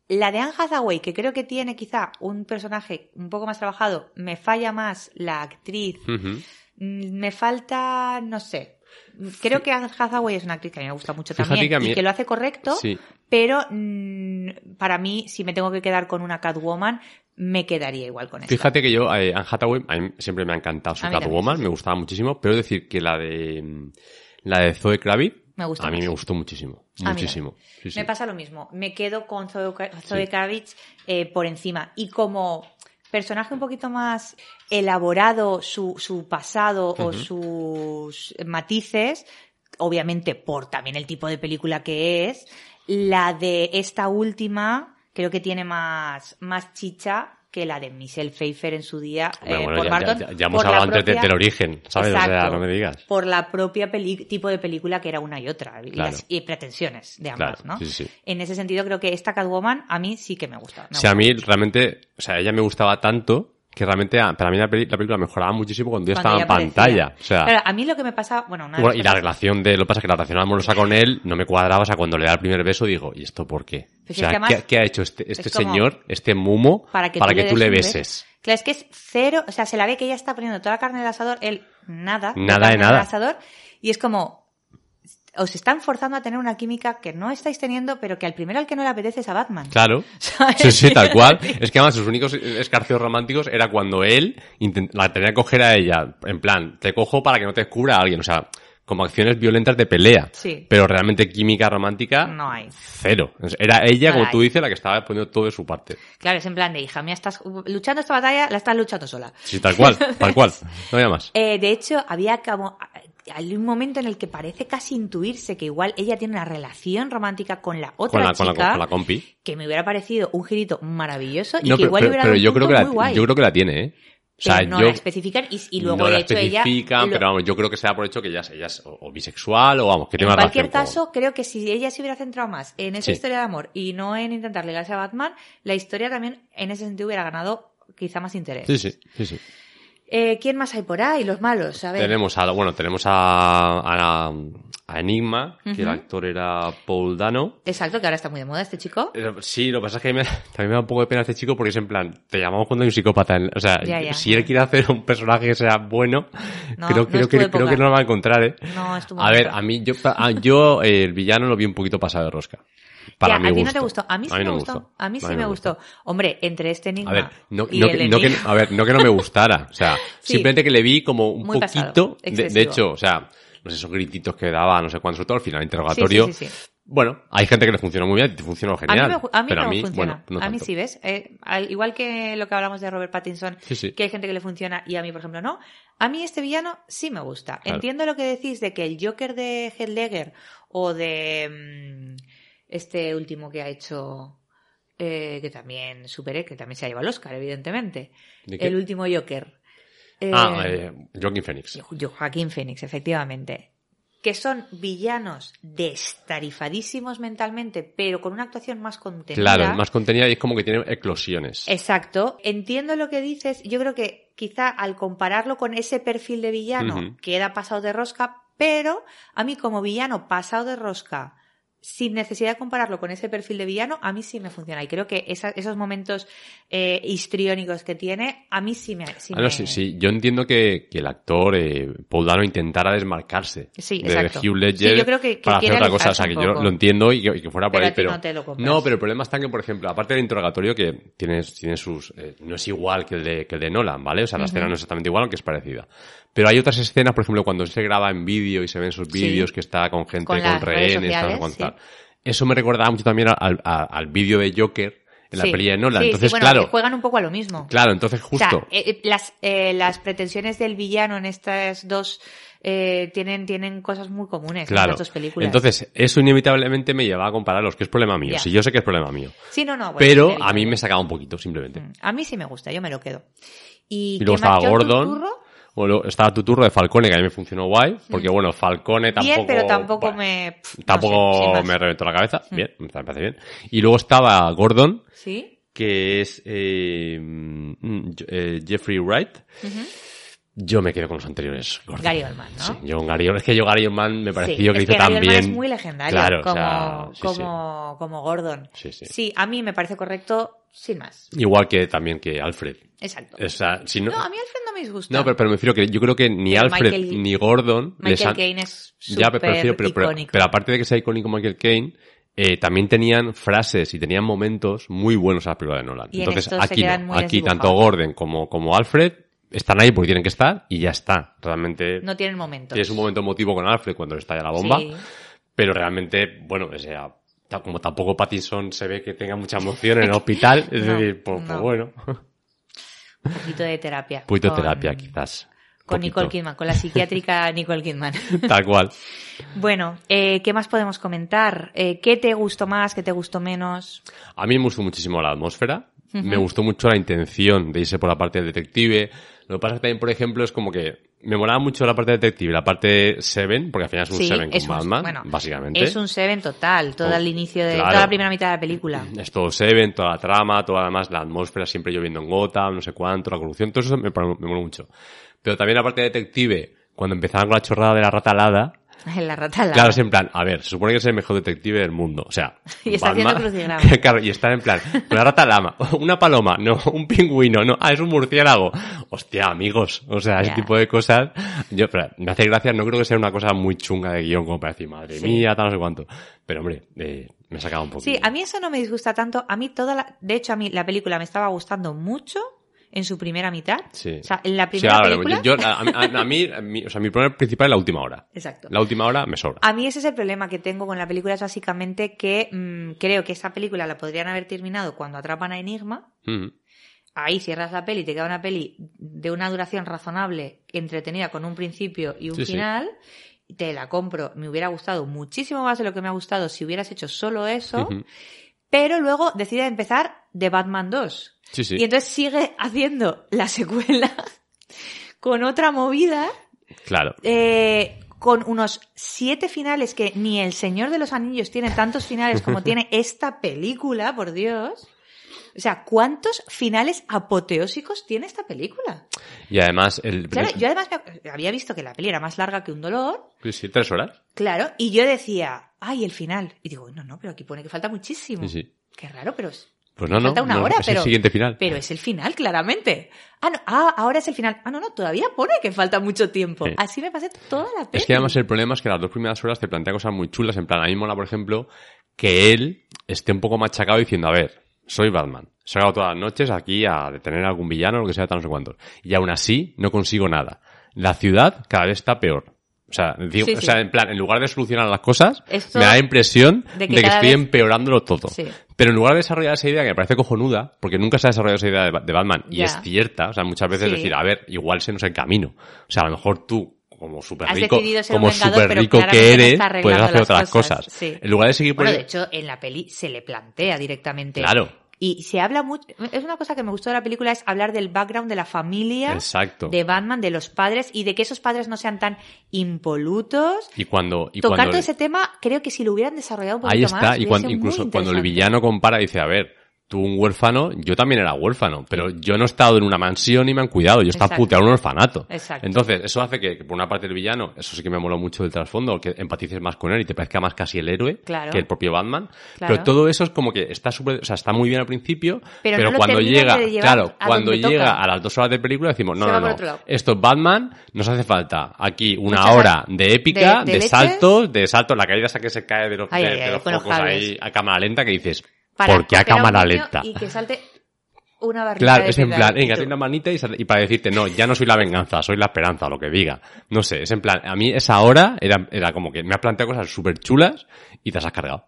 B: La de Anne Hathaway, que creo que tiene quizá un personaje un poco más trabajado, me falla más la actriz. Mm, Me falta, no sé. Creo que Anne Hathaway es una actriz que a mí me gusta mucho
A: Fíjate
B: también
A: que mí-
B: y que lo hace correcto,
A: Sí.
B: pero mm, para mí, si me tengo que quedar con una Catwoman, me quedaría igual con esta.
A: Fíjate que yo, eh, Anne Hathaway, a mí siempre me ha encantado su Catwoman, me gustaba muchísimo, pero decir que la de, mm, la de Zoe Kravitz,
B: Me gusta
A: a mí
B: más.
A: me gustó muchísimo, muchísimo. Sí, sí.
B: Me pasa lo mismo. Me quedo con Zoe, Zoe
A: Sí.
B: Kravitz eh, por encima. Y como personaje un poquito más elaborado, su, su pasado o sus matices, obviamente por también el tipo de película que es, la de esta última creo que tiene más, más chicha que la de Michelle Pfeiffer en su día eh,
A: bueno,
B: por
A: ya,
B: Barton,
A: ya- ya hemos hablado antes del origen, ¿sabes? O sea, no me digas.
B: Por la propia peli- tipo de película que era una y otra. Y,
A: Claro.
B: las y pretensiones de ambas,
A: Claro,
B: ¿no?
A: sí, sí.
B: En ese sentido creo que esta Catwoman a mí sí que me gusta. me
A: O sea, a mí realmente, o sea, ella me gustaba tanto que realmente a- para mí la, peli- la película mejoraba muchísimo cuando ya
B: Cuando
A: estaba en pantalla. O sea,
B: Claro, a mí lo que me pasa, bueno, una
A: bueno, y la relación de, lo que pasa es que la relación amorosa con él no me cuadraba, o sea, cuando le da el primer beso digo, ¿y esto por qué?
B: Pues
A: o sea,
B: es que además
A: ¿qué, qué ha hecho este, este señor, este mumo,
B: para que,
A: tú, le
B: un
A: beses?
B: Claro, es que es cero, o sea, se la ve que ella está poniendo toda la carne en el asador, él nada,
A: Nada de
B: en
A: nada.
B: el asador, y es como, os están forzando a tener una química que no estáis teniendo, pero que al primero al que no le apetece es a Batman.
A: Claro.
B: ¿Sabes?
A: Sí, sí, tal cual. Es que además sus únicos escarceos románticos era cuando él la tenía que coger a ella. En plan, te cojo para que no te descubra a alguien. O sea, como acciones violentas de pelea.
B: Sí.
A: Pero realmente química romántica.
B: No hay.
A: Cero. Era ella,
B: No
A: como tú dices, la que estaba poniendo todo de su parte.
B: Claro, es en plan de hija mía, estás luchando esta batalla, la estás luchando sola.
A: Sí, tal cual, tal cual. No había más.
B: Eh, de hecho, había como hay un momento en el que parece casi intuirse que igual ella tiene una relación romántica con la otra
A: Con la, con,
B: chica
A: la, con la compi.
B: que me hubiera parecido un girito maravilloso y que
A: pero,
B: igual
A: pero-
B: hubiera
A: pero
B: dado un
A: yo creo que la,
B: guay.
A: yo creo que la tiene, ¿eh? O sea,
B: no
A: yo,
B: la especifican y, y luego
A: no
B: de
A: la
B: hecho ella lo-
A: pero vamos, yo creo que se da por hecho que ella, es- ella es o, o bisexual o vamos, que tiene
B: en cualquier
A: con-
B: caso, creo que si ella se hubiera centrado más en esa
A: Sí.
B: historia de amor y no en intentar ligarse a Batman, la historia también en ese sentido hubiera ganado quizá más interés.
A: Sí, sí, sí, sí.
B: Eh, ¿Quién más hay por ahí? Los malos, a ver.
A: Tenemos a, bueno, tenemos a, a, a Enigma, que el actor era Paul Dano.
B: Exacto, que ahora está muy de moda este chico.
A: Eh, Sí, lo que pasa es que me- también me da un poco de pena este chico porque es en plan, te llamamos cuando hay un psicópata. en- o sea,
B: Ya, ya.
A: si él quiere hacer un personaje que sea bueno,
B: No,
A: creo,
B: no
A: creo, que, creo que no lo va a encontrar, ¿eh?
B: No, es tu
A: A ver, a mí, yo, a- yo eh, el villano lo vi un poquito pasado de rosca. Para
B: Ya,
A: mi
B: a ti no te gustó. A mí sí me
A: no
B: gustó. A mí sí me gustó. Hombre, entre este enigma
A: A ver, no,
B: y
A: no
B: el
A: que, no que- a ver, no que no me gustara. O sea,
B: Sí.
A: simplemente que le vi como un
B: Muy pasado,
A: poquito. De, hecho, o sea, no sé, esos grititos que daba, no sé cuánto, sobre todo al final, interrogatorio.
B: Sí, sí.
A: Bueno, hay gente que le funciona muy bien, te funciona
B: A mí,
A: genial.
B: me, gu- a mí
A: pero
B: no
A: a mí,
B: funciona.
A: bueno, no
B: a mí sí, ¿ves? Eh, al- igual que lo que hablamos de Robert Pattinson,
A: Sí, sí.
B: que hay gente que le funciona y a mí, por ejemplo, no. A mí este villano sí me gusta.
A: Claro.
B: Entiendo lo que decís de que el Joker de Heath Ledger o de mm, este último que ha hecho, eh, que también superé, que también se ha llevado el Oscar, evidentemente. El último Joker. Eh,
A: Ah, eh, Joaquin Phoenix.
B: Jo- Joaquín Phoenix, efectivamente. Que son villanos destarifadísimos mentalmente, pero con una actuación más contenida.
A: Claro, más contenida y es como que tiene eclosiones.
B: Exacto. Entiendo lo que dices. Yo creo que quizá al compararlo con ese perfil de villano queda pasado de rosca, pero a mí como villano pasado de rosca, sin necesidad de compararlo con ese perfil de villano, a mí sí me funciona. Y creo que esa- esos momentos eh, histriónicos que tiene, a mí sí me... Sí,
A: Ah, no,
B: me-
A: sí, sí. Yo entiendo que, que el actor eh, Paul Dano intentara desmarcarse
B: Sí,
A: de
B: exacto.
A: Hugh Ledger
B: Sí, yo creo que- que
A: para hacer otra cosa. O sea, que yo lo entiendo y que, y que fuera por
B: Pero
A: ahí, pero
B: no te lo compras.
A: no, pero el problema está que, por ejemplo, aparte del interrogatorio que tiene, tiene sus eh, no es igual que el de que el de Nolan, ¿vale? O sea, la escena no es exactamente igual, aunque es parecida. Pero hay otras escenas, por ejemplo, cuando se graba en vídeo y se ven
B: Sí.
A: vídeos que está con gente
B: Con
A: con, rehenes,
B: sociales,
A: cual, tal.
B: sí.
A: Eso me recordaba mucho también al, al, al vídeo de Joker en la
B: Sí.
A: peli de Nolan.
B: Sí, sí,
A: Entonces,
B: bueno,
A: claro,
B: juegan un poco a lo mismo.
A: claro, entonces justo.
B: O sea, eh, eh, las, eh, las pretensiones del villano en estas dos eh, tienen, tienen cosas muy comunes en
A: Claro.
B: estas dos películas.
A: Entonces, eso inevitablemente me lleva a compararlos, que es problema mío. Si yo sé que es problema mío.
B: sí, no, no, bueno,
A: Pero a mí me sacaba un poquito, simplemente.
B: Mm, A mí sí me gusta, yo me lo quedo. Y,
A: Y luego estaba Gordon.
B: Turturro,
A: Bueno, estaba tu turno de Falcone, que a mí me funcionó guay. Porque, bueno, Falcone tampoco...
B: Bien, pero tampoco
A: bueno,
B: me... pff, no
A: Tampoco
B: sé,
A: me reventó la cabeza. Bien, me parece bien. Y luego estaba Gordon,
B: ¿Sí?
A: que es eh, mm, eh, Jeffrey Wright. Yo me quedo con los anteriores. Gordon.
B: Gary Oldman, ¿no?
A: Sí, yo con Gary Es que yo Gary Oldman me pareció
B: Sí,
A: que
B: es
A: hizo
B: que Gary
A: tan
B: Oldman
A: bien.
B: es muy legendario
A: Claro, o
B: como,
A: sea, sí, sí.
B: como, como Gordon.
A: Sí,
B: a mí me parece correcto sin más.
A: Igual que también que Alfred.
B: Exacto.
A: O sea, si no...
B: No, a mí Alfred no me disgusta.
A: No, pero, pero me refiero que yo creo que ni
B: Pero
A: Alfred
B: Michael-
A: ni Gordon
B: Michael
A: han-
B: Caine es
A: Ya, pero, prefiero- pero, pero-
B: icónico.
A: pero aparte de que sea icónico Michael Caine, eh, también tenían frases y tenían momentos muy buenos a la película de Nolan.
B: Y en
A: Entonces,
B: se
A: aquí no. Aquí tanto. Gordon como, como Alfred están ahí porque tienen que estar y ya está. Realmente
B: No tienen momentos.
A: tienes un momento emotivo con Alfred cuando le estalla la bomba,
B: Sí.
A: pero realmente, bueno, o sea, como tampoco Pattinson se ve que tenga mucha emoción en el hospital, es
B: No,
A: decir, pues, pues
B: no.
A: bueno,
B: Un poquito de terapia.
A: un poquito de
B: Con-
A: terapia quizás.
B: Con
A: Poquito.
B: Nicole Kidman, con la psiquiátrica Nicole Kidman.
A: Tal cual.
B: bueno, eh, ¿qué más podemos comentar? Eh, ¿Qué te gustó más? ¿Qué te gustó menos?
A: A mí me gustó muchísimo la atmósfera. Me gustó mucho la intención de irse por la parte del detective. Lo que pasa es que también, por ejemplo, es como que me molaba mucho la parte detective, la parte Seven, porque al final es un
B: Sí,
A: Seven con
B: es un-
A: Batman,
B: bueno,
A: básicamente.
B: Es un Seven total, todo
A: Oh,
B: el inicio de
A: claro.
B: toda la primera mitad de la película.
A: Es todo Seven, toda la trama, toda además la atmósfera siempre lloviendo en Gotham, no sé cuánto, la corrupción, todo eso me, me moló mucho. Pero también la parte detective, cuando empezaban con la chorrada de la rata alada,
B: En la rata.
A: Claro, es en plan, a ver, se supone que es el mejor detective del mundo. O sea,
B: Y está haciendo crucigrama.
A: claro, y está en plan, una rata lama, una paloma, no, un pingüino, no, ah, es un murciélago. Hostia, amigos, o sea, ese tipo de cosas, yo, pero, me hace gracia, no creo que sea una cosa muy chunga de guion como para decir, madre
B: Sí.
A: mía, tal, no sé cuánto. Pero hombre, eh, me ha sacado un poco.
B: Sí, a mí eso no me disgusta tanto. A mí toda la... De hecho, a mí la película me estaba gustando mucho en su primera mitad.
A: Sí.
B: O sea, en la
A: Sí,
B: primera
A: ahora,
B: película...
A: yo, yo- a, a- a mí, a mí- o sea, mi problema principal es la última hora.
B: Exacto.
A: La última hora me sobra.
B: A mí ese es el problema que tengo con la película, es básicamente que mm, creo que esa película la podrían haber terminado cuando atrapan a Enigma.
A: Mm.
B: Ahí cierras la peli, te queda una peli de una duración razonable, entretenida, con un principio y un
A: Sí, sí.
B: final. Te la compro. Me hubiera gustado muchísimo más de lo que me ha gustado si hubieras hecho solo eso. Pero luego decide empezar The Batman 2.
A: Sí, sí.
B: Y entonces sigue haciendo la secuela con otra movida,
A: Claro.
B: eh, con unos siete finales que ni El Señor de los Anillos tiene tantos finales como tiene esta película, por Dios. O sea, ¿cuántos finales apoteósicos tiene esta película?
A: Y además, el...
B: Claro, yo además había visto que la peli era más larga que un dolor,
A: Sí, sí, tres horas.
B: claro, y yo decía, ay, el final. Y digo, no, no, pero aquí pone que falta muchísimo.
A: Sí, sí.
B: Qué raro, pero
A: Pues no, no.
B: Falta una
A: no,
B: hora,
A: es
B: pero-
A: el siguiente final.
B: Pero es el final, claramente. Ah, no, ah, ahora es el final. Ah, no, no, todavía pone que falta mucho tiempo.
A: Sí.
B: Así me pasé toda la peli.
A: Es que además el problema es que las dos primeras horas te plantea cosas muy chulas. En plan, a mí mola, por ejemplo, que él esté un poco machacado diciendo, a ver, soy Batman. Sacado todas las noches aquí a detener a algún villano, lo que sea, tal, no sé cuántos. Y aún así, no consigo nada. La ciudad cada vez está peor. O sea, digo-
B: Sí,
A: o sea, en plan, en lugar de solucionar las cosas,
B: Esto-
A: me da la impresión
B: de
A: de
B: que
A: estoy
B: vez-
A: empeorándolo todo.
B: Sí.
A: Pero en lugar de desarrollar esa idea que me parece cojonuda, porque nunca se ha desarrollado esa idea de, Ba- de Batman, y es cierta, o sea, muchas veces decir, a ver, igual se nos el camino. O sea, a lo mejor tú, como súper rico, como
B: pero
A: rico que eres, puedes hacer otras
B: cosas,
A: cosas. En lugar de seguir por
B: Bueno, de hecho, en la peli se le plantea directamente.
A: Claro.
B: Y se habla mucho. Es una cosa que me gustó de la película, es hablar del background de la familia.
A: Exacto.
B: De Batman, de los padres, y de que esos padres no sean tan impolutos.
A: Y cuando, y
B: Tocar
A: cuando
B: todo ese tema, creo que si lo hubieran desarrollado un poquito
A: ahí está,
B: más,
A: y cuando, incluso cuando el villano compara, dice, a ver, tú un huérfano, yo también era huérfano, pero yo no he estado en una mansión y me han cuidado, yo
B: Exacto.
A: puteado en un orfanato.
B: Exacto.
A: Entonces, eso hace que, que por una parte el villano, eso sí que me moló mucho del trasfondo, que empatices más con él y te parezca más casi el héroe
B: Claro.
A: que el propio Batman.
B: Claro.
A: Pero todo eso es como que está súper, o sea, está muy bien al principio,
B: Pero
A: pero,
B: no lo
A: cuando llega, claro, cuando llega
B: toca.
A: a las dos horas de película decimos, no,
B: Se
A: no, no, esto es Batman, nos hace falta aquí una
B: Muchas
A: hora de épica,
B: de-
A: de,
B: de leches.
A: saltos, de saltos, la caída esa que se cae de los,
B: Ay,
A: de,
B: ay,
A: los focos ahí a cámara lenta que dices,
B: Para
A: ¿por qué a cámara lenta?
B: Y que salte una barrita
A: Claro, es en plan, venga, una manita y, para decirte, no, ya no soy la venganza, soy la esperanza, lo que diga. No sé, es en plan, a mí esa hora era, era como que me has planteado cosas súper chulas y te las has cargado.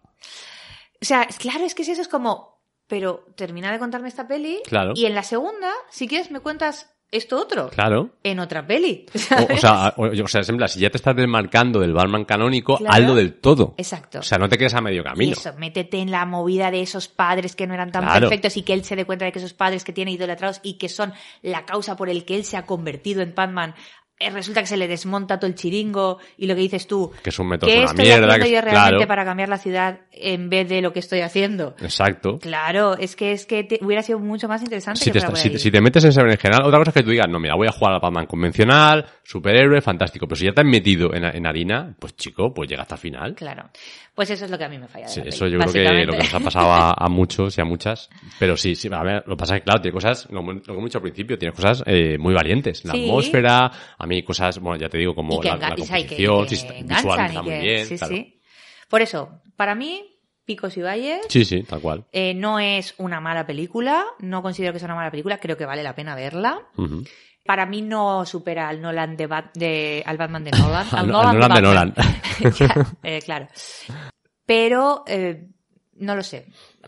B: O sea, claro, es que es eso, es como, pero termina de contarme esta peli
A: Claro.
B: y en la segunda, si quieres, me cuentas esto otro.
A: Claro.
B: En otra peli.
A: O, o sea, o, o sea, es en plan, si ya te estás desmarcando del Batman canónico,
B: Claro.
A: hazlo del todo.
B: Exacto.
A: O sea, no te quedes a medio
B: Y
A: camino.
B: eso, métete en la movida de esos padres que no eran tan
A: Claro.
B: perfectos y que él se dé cuenta de que esos padres que tiene idolatrados y que son la causa por el que él se ha convertido en Batman, resulta que se le desmonta todo el chiringo y lo que dices tú,
A: Que es un método
B: ¿qué
A: una
B: estoy
A: mierda.
B: haciendo
A: Que,
B: yo realmente
A: claro,
B: para cambiar la ciudad en vez de lo que estoy haciendo?
A: exacto.
B: Claro, es que es que te- hubiera sido mucho más interesante
A: Si
B: que
A: te, está- si, si te metes en ese berenjenal, otra cosa es que tú digas, no, mira, voy a jugar al Batman convencional, superhéroe, fantástico. Pero si ya te has metido en, en harina, pues chico, pues llega hasta el final.
B: Claro. Pues eso es lo que a mí me falla. de
A: Sí,
B: la
A: eso yo creo que lo que nos ha pasado a, a muchos y a muchas. Pero sí, sí, a ver, lo que pasa es que, claro, tiene cosas, lo, lo que hemos dicho al principio, tiene cosas eh, muy valientes. La
B: Sí.
A: atmósfera, a mí cosas, bueno, ya te digo, como la, la
B: sabe que- que
A: sí, muy bien.
B: sí,
A: claro.
B: sí. Por eso, para mí, Picos y Valles
A: sí, sí, tal cual.
B: eh, no es una mala película, no considero que sea una mala película, creo que vale la pena verla. Para mí no supera al Nolan de, Bat- de- al Batman de Nolan.
A: Al-
B: Nolan,
A: Nolan de. Nolan.
B: Ya, eh, claro. Pero eh, no lo sé.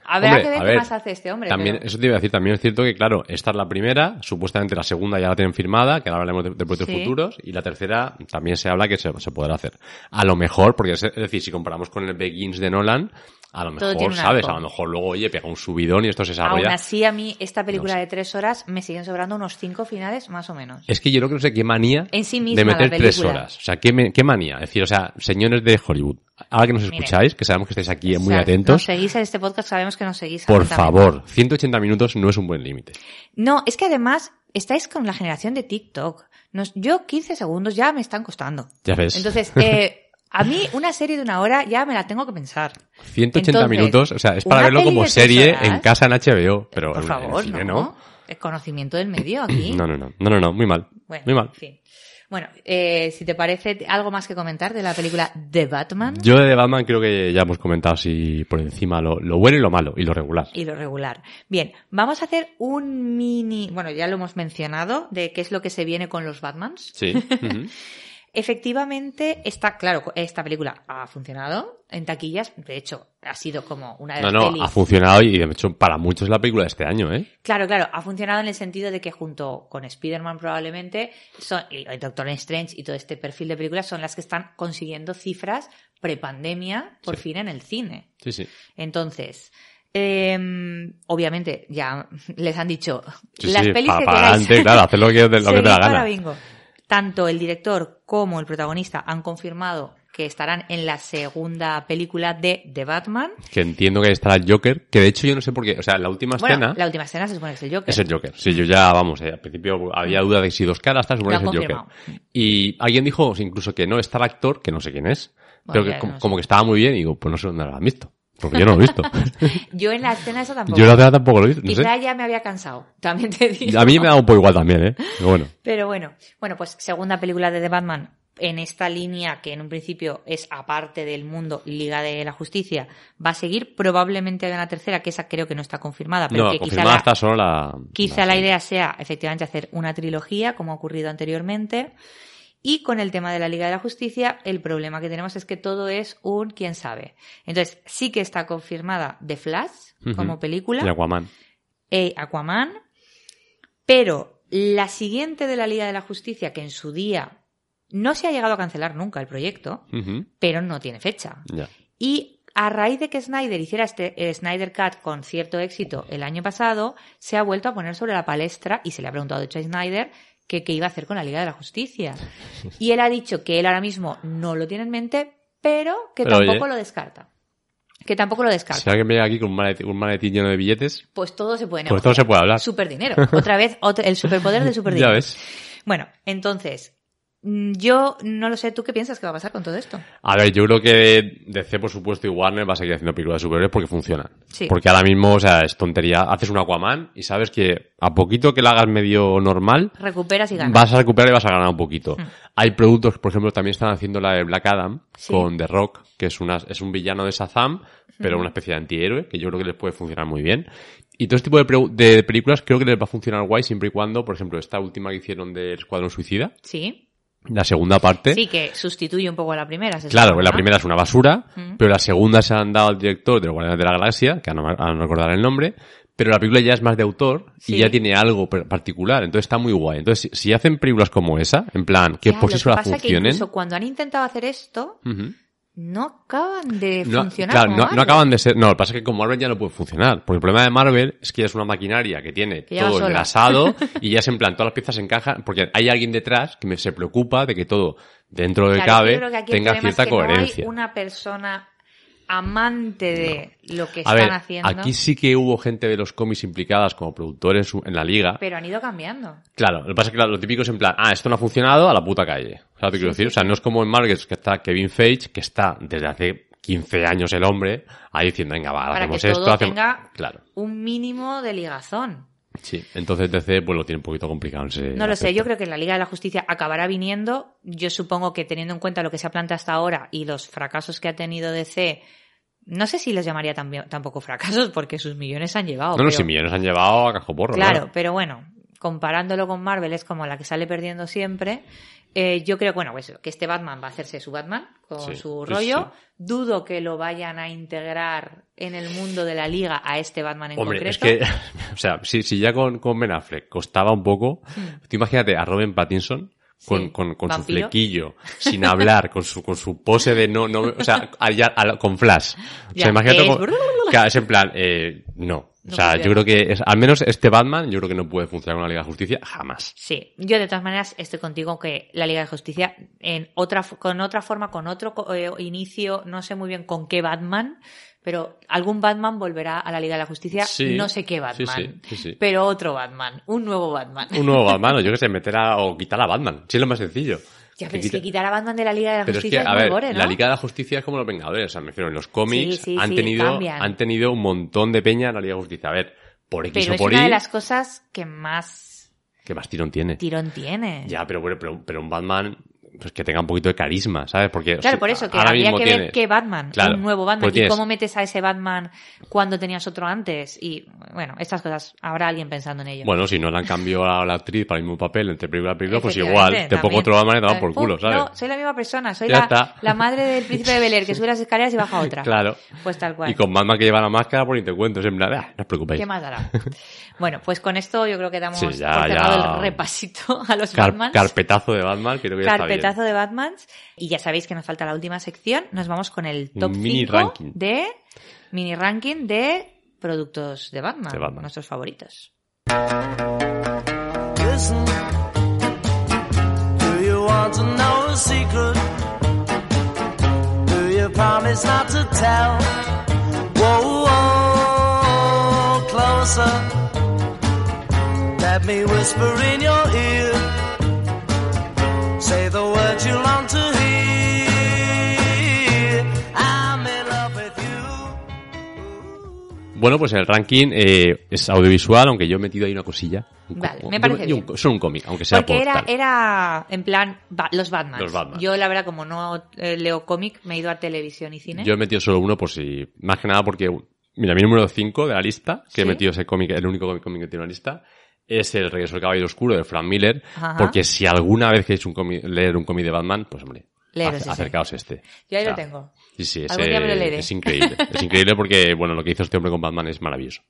B: Habrá
A: Hombre,
B: que ver qué
A: ver,
B: más hace este hombre.
A: También,
B: pero-
A: eso te iba a decir, también es cierto que, claro, esta es la primera, supuestamente la segunda ya la tienen firmada, que ahora hablaremos de, de proyectos
B: Sí.
A: futuros, y la tercera también se habla que se, se podrá hacer. A lo mejor, porque es, es decir, si comparamos con el Begins de Nolan, a lo
B: Todo
A: mejor, ¿sabes?
B: arco.
A: A lo mejor luego, oye, pega un subidón y esto se
B: Aún
A: desarrolla.
B: así, a mí, esta película
A: No sé.
B: de tres horas me siguen sobrando unos cinco finales más o menos.
A: Es que yo creo que no sé qué manía
B: En sí misma
A: de meter tres horas. O sea, ¿qué, manía. Es decir, o sea, señores de Hollywood, ahora que nos escucháis, que sabemos que estáis aquí muy atentos,
B: Nos seguís en este podcast, sabemos que nos seguís.
A: por favor, 180 minutos no es un buen límite.
B: No, es que además estáis con la generación de TikTok. Nos- yo 15 segundos ya me están costando.
A: Ya ves.
B: Entonces, eh, a mí una serie de una hora ya me la tengo que pensar.
A: 180
B: Entonces,
A: minutos, o sea, es para verlo como serie
B: horas,
A: en casa en HBO, pero
B: Por
A: en-
B: favor,
A: en cine
B: no.
A: no.
B: El conocimiento del medio aquí.
A: No, no, no, no, no, no, muy mal,
B: Bueno,
A: muy mal.
B: en fin. Bueno, eh, si te parece algo más que comentar de la película The Batman
A: Yo de The Batman creo que ya hemos comentado así por encima lo, lo bueno y lo malo y lo regular.
B: y lo regular. Bien, vamos a hacer un mini, bueno, ya lo hemos mencionado, de qué es lo que se viene con los Batmans.
A: Sí.
B: Efectivamente, esta, claro, esta película ha funcionado en taquillas. De hecho, ha sido como una de
A: No,
B: las
A: no,
B: pelis.
A: ha funcionado y de hecho para muchos es la película de este año, ¿eh?
B: Claro, claro, ha funcionado en el sentido de que junto con Spider-Man probablemente son, y Doctor Strange y todo este perfil de películas son las que están consiguiendo cifras prepandemia por
A: Sí.
B: fin en el cine.
A: Sí, sí.
B: Entonces, eh, obviamente ya les han dicho
A: Sí,
B: las
A: sí,
B: pelis
A: para,
B: que
A: para
B: queráis.
A: adelante, claro, hacer lo que, lo que te
B: Seguid
A: da
B: para
A: gana.
B: bingo. Tanto el director como el protagonista han confirmado que estarán en la segunda película de The Batman.
A: Que entiendo que estará el Joker, que de hecho yo no sé por qué, o sea, la última
B: Bueno,
A: escena
B: la última escena se supone que es el Joker.
A: es el Joker. Sí, yo ya, vamos, eh, al principio había duda de si dos caras, tal, supongo
B: Lo
A: que es el Joker. Y alguien dijo incluso que no está el actor, que no sé quién es,
B: Bueno,
A: pero que como que estaba muy bien y digo, pues no sé dónde lo han visto. Porque yo no lo he visto.
B: Yo en la escena esa tampoco.
A: yo la otra tampoco lo he visto, no sé.
B: Quizá ya me había cansado, también te digo.
A: A mí me da un poco igual también, ¿eh? Pero bueno.
B: Pero bueno, bueno, pues segunda película de The Batman en esta línea que en un principio es aparte del mundo Liga de la Justicia, va a seguir. Probablemente haya una tercera, que esa creo que no está confirmada, pero
A: No,
B: que quizá,
A: confirmada
B: la,
A: está solo la...
B: quizá la idea sea efectivamente hacer una trilogía, como ha ocurrido anteriormente. Y con el tema de la Liga de la Justicia, el problema que tenemos es que todo es un quién sabe. Entonces, sí que está confirmada The Flash como película.
A: Y Aquaman.
B: eh, Aquaman, pero la siguiente de la Liga de la Justicia, que en su día no se ha llegado a cancelar nunca el proyecto, pero no tiene fecha. Y a raíz de que Snyder hiciera este eh, Snyder Cut con cierto éxito el año pasado, se ha vuelto a poner sobre la palestra y se le ha preguntado de hecho a Snyder que qué iba a hacer con la Liga de la Justicia. Y él ha dicho que él ahora mismo no lo tiene en mente, pero que
A: Pero,
B: tampoco
A: oye.
B: lo descarta. Que tampoco lo descarto.
A: Si alguien viene aquí con un maletín, un maletín lleno de billetes,
B: Pues todo se puede
A: Pues
B: negociar.
A: todo se puede hablar.
B: Super dinero. Otra vez, otro- el superpoder del
A: ya
B: superdinero.
A: ves.
B: Bueno, entonces, yo no lo sé, ¿tú qué piensas que va a pasar con todo esto?
A: A ver, yo creo que DC, por supuesto, y Warner va a seguir haciendo películas de superhéroes porque funcionan.
B: Sí.
A: Porque ahora mismo, o sea, es tontería. Haces un Aquaman y sabes que a poquito que la hagas medio normal,
B: Recuperas y ganas.
A: vas a recuperar y vas a ganar un poquito.
B: Hmm.
A: Hay productos, por ejemplo, también están haciendo la de Black Adam
B: Sí.
A: con The Rock, que es, una, es un villano de Shazam, pero una especie de antihéroe, que yo creo que les puede funcionar muy bien. Y todo este tipo de, de películas creo que les va a funcionar guay siempre y cuando, por ejemplo, esta última que hicieron del Escuadrón Suicida,
B: Sí,
A: la segunda parte.
B: sí, que sustituye un poco a la primera. se
A: Claro, la
B: ¿no?
A: primera es una basura, pero la segunda se han dado al director de los Guardianes de la Galaxia, que ahora no, recordar el nombre, pero la película ya es más de autor
B: Sí.
A: y ya tiene algo particular, entonces está muy guay. Entonces, si, si hacen películas como esa, en plan, que
B: Ya,
A: por sí
B: que
A: funcionen,
B: incluso cuando han intentado hacer esto. No acaban de
A: no,
B: funcionar.
A: claro,
B: como
A: no, no acaban de ser, no, lo que pasa es que con Marvel ya no puede funcionar, porque el problema de Marvel es que ya es una maquinaria que tiene
B: Que
A: todo engrasado y ya es en plan, todas las piezas encajan, porque hay alguien detrás que me, se preocupa de que todo dentro de
B: Claro,
A: cabe tenga
B: es
A: cierta
B: que
A: coherencia.
B: No hay una persona amante de lo que
A: A
B: están
A: ver,
B: haciendo,
A: aquí sí que hubo gente de los cómics implicadas como productores en la liga.
B: pero han ido cambiando.
A: Claro, lo que pasa es que claro, lo típico es en plan, ah, esto no ha funcionado, a la puta calle. ¿Sabes que quiero decir? O sea, no es como en Marvel que está Kevin Feige, que está desde hace 15 años el hombre, ahí diciendo, venga, va,
B: Para
A: hacemos
B: que
A: esto,
B: todo
A: hacemos...
B: tenga
A: Claro,
B: un mínimo de ligazón.
A: Sí. Entonces DC pues lo tiene un poquito complicado. ese
B: No lo sé, yo creo que la Liga de la Justicia acabará viniendo. Yo supongo que teniendo en cuenta lo que se ha planteado hasta ahora y los fracasos que ha tenido DC, no sé si les llamaría tampoco fracasos porque sus millones han llevado.
A: No, no,
B: pero-
A: si millones han llevado a cajoporro.
B: Claro, pero bueno, comparándolo con Marvel es como la que sale perdiendo siempre. Eh, yo creo, bueno, pues que este Batman va a hacerse su Batman con
A: Sí,
B: su
A: sí,
B: rollo.
A: sí.
B: Dudo que lo vayan a integrar en el mundo de la liga a este Batman en
A: Hombre,
B: concreto.
A: es que, o sea, si, si ya con, con Ben Affleck costaba un poco, tú imagínate a Robin Pattinson con,
B: Hmm.
A: Con, con su flequillo, sin hablar, con su, con su pose de no, no, o sea, ya- al- con flash. O
B: Ya,
A: sea, imagínate
B: es-
A: como- claro, es en plan, eh, no. O sea,
B: funciona.
A: yo creo que es, al menos este Batman, yo creo que no puede funcionar con la Liga de Justicia jamás.
B: Sí, yo de todas maneras estoy contigo que la Liga de Justicia en otra con otra forma, con otro eh, inicio, no sé muy bien con qué Batman, pero algún Batman volverá a la Liga de la Justicia,
A: Sí,
B: no sé qué Batman,
A: sí, sí, sí.
B: pero otro Batman, un nuevo Batman.
A: Un nuevo Batman, o yo que sé, meter a, o quitar a Batman. Sí, es lo más sencillo.
B: Ya,
A: Que
B: pero es que quitar a Batman de la Liga de la
A: Pero es
B: Justicia
A: que,
B: es,
A: a
B: muy
A: ver,
B: gore, ¿no?
A: la Liga de la Justicia es como los Vengadores. O sea, me refiero, en los cómics
B: Sí, sí,
A: han,
B: sí,
A: tenido,
B: cambian.
A: han tenido un montón de peña en la Liga de Justicia. A ver, por X
B: pero
A: o
B: es
A: por
B: una
A: Y,
B: de las cosas que más
A: ¿qué más tirón tiene?
B: tirón tiene.
A: Ya, pero bueno, pero, pero un Batman pues que tenga un poquito de carisma, ¿sabes? Porque
B: Claro, por eso, que habría que ver qué Batman,
A: Claro,
B: un nuevo Batman, y cómo metes a ese Batman cuando tenías otro antes. Y bueno, estas cosas, habrá alguien pensando en ello.
A: Bueno, si no le han cambiado a la actriz para el mismo papel entre película y película, pues igual, te pongo otro Batman y te
B: Eh,
A: por culo, ¿sabes?
B: No, soy la misma persona, soy la, la madre del príncipe de Bel Air que sube las escaleras y baja otra.
A: Claro.
B: Pues tal cual.
A: Y con Batman que lleva la máscara, pues ni te cuento, en plan, ah, no os preocupéis.
B: ¿Qué más dará? bueno, pues con esto yo creo que damos
A: Sí, ya,
B: por el repasito a los
A: Car-
B: Batmans.
A: carpetazo de Batman, creo que ya está
B: de Batmans. Y ya sabéis que nos falta la última sección. Nos vamos con el top
A: Mini
B: 5
A: ranking.
B: de mini ranking de productos de Batman,
A: De Batman.
B: nuestros favoritos.
C: Listen, do you want to know a secret? Do you promise not to tell? Whoa, whoa, closer. Let me whisper in your ear. Say the words you long to hear. I'm in love with you.
A: Bueno, pues el ranking eh, es audiovisual, aunque yo he metido ahí una cosilla. Un
B: Vale, me
A: yo-
B: parece
A: y un-
B: bien.
A: Solo un cómic, aunque sea
B: Porque
A: por
B: era,
A: tal.
B: era en plan ba- los Batman.
A: Los Batman.
B: Yo la verdad como no eh, leo cómic me he ido a televisión y cine.
A: Yo he metido solo uno por si... Más que nada porque... Mira, mi número 5 de la lista, que he metido ese cómic, el único cómic que tiene en la lista, es El Regreso del Caballero Oscuro de Frank Miller.
B: Ajá.
A: Porque si alguna vez queréis un cómic- leer un cómic de Batman, pues hombre,
B: Leeros
A: acercaos este.
B: Yo ahí
A: O
B: lo tengo.
A: Sí, sí, es, eh, increíble. es increíble porque, bueno, lo que hizo este hombre con Batman es maravilloso.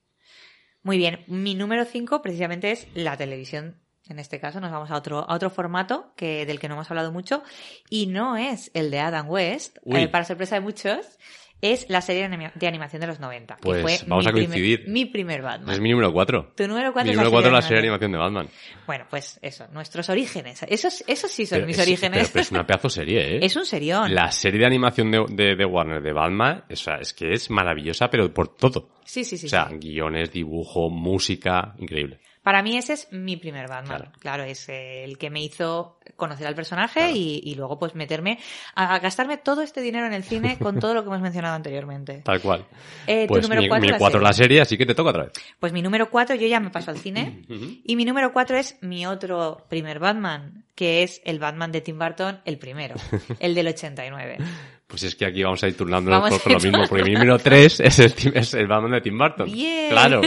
B: Muy bien, mi número 5 precisamente es la televisión. En este caso nos vamos a otro, a otro formato que, del que no hemos hablado mucho y no es el de Adam West, eh, para sorpresa de muchos, es la serie de anima- de animación de los 90.
A: Pues
B: que fue
A: vamos
B: mi
A: a coincidir.
B: Primer, mi primer Batman.
A: Es mi número 4.
B: Tu número 4
A: Mi
B: es la
A: número
B: serie
A: 4 es la
B: de
A: serie de
B: animación.
A: animación de Batman.
B: Bueno, pues eso, nuestros orígenes. Esos, esos sí son
A: Pero
B: mis
A: es-
B: orígenes.
A: Pero, pero es una pedazo serie, ¿eh?
B: Es un serión.
A: La serie de animación de, de, de Warner de Batman, o sea, es que es maravillosa, pero por todo.
B: Sí, sí, sí.
A: o sea,
B: sí.
A: guiones, dibujo, música, increíble.
B: Para mí ese es mi primer Batman.
A: Claro.
B: Claro, es el que me hizo conocer al personaje y, y luego pues meterme a, a gastarme todo este dinero en el cine con todo lo que hemos mencionado anteriormente.
A: Tal cual.
B: Eh, tu
A: pues
B: número
A: mi,
B: cuatro,
A: mi
B: la
A: cuatro
B: serie.
A: la serie, así que te toca otra vez.
B: Pues mi número 4 yo ya me paso al cine. Y mi número 4 es mi otro primer Batman, que es el Batman de Tim Burton, el primero, el del 89.
A: Pues es que aquí vamos a ir turnándonos
B: Vamos
A: por, lo mismo, porque mi número 3 es el, es el Batman de Tim Burton.
B: Bien.
A: Claro.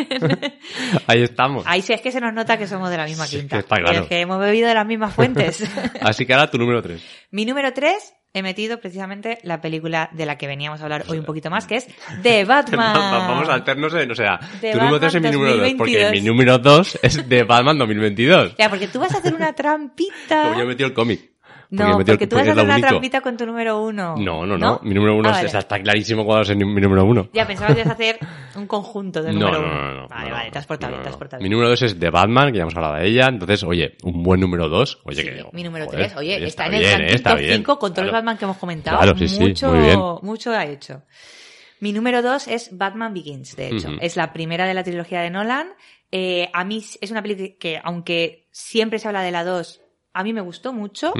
A: Ahí estamos.
B: Ahí sí es que se nos nota que somos de la misma
A: Sí,
B: quinta.
A: que está claro.
B: Es que hemos bebido de las mismas fuentes.
A: Así que ahora tu número 3.
B: Mi número 3 he metido precisamente la película de la que veníamos a hablar hoy un poquito más, que es The Batman.
A: Vamos a alternos en, o sea, tu número 3 es mi número 2, porque
B: 2022.
A: mi número 2 es de Batman 2022.
B: Ya, porque tú vas a hacer una trampita.
A: Como yo he metido el cómic.
B: No, porque tú vas a hacer una trampita con tu número 1.
A: No, no, no, Mi número 1
B: Ah, vale.
A: está clarísimo cuál es mi número 1.
B: Ya, pensaba que ibas a hacer un conjunto de número
A: no,
B: 1.
A: no, no.
B: Vale,
A: no,
B: vale, has
A: no.
B: portado
A: Mi número 2 es de Batman, que ya hemos hablado de ella. Entonces, oye, un buen número 2. Oye,
B: Sí,
A: que.
B: mi número
A: joder,
B: 3. Oye, está, en el
A: bien, eh, está bien.
B: 5 con todos los
A: Claro.
B: Batman que hemos comentado.
A: Claro, sí, sí,
B: mucho,
A: muy bien.
B: mucho ha hecho. Mi número 2 es Batman Begins, de hecho. Es la primera de la trilogía de Nolan. Eh, a mí es una película que, aunque siempre se habla de la 2, a mí me gustó mucho.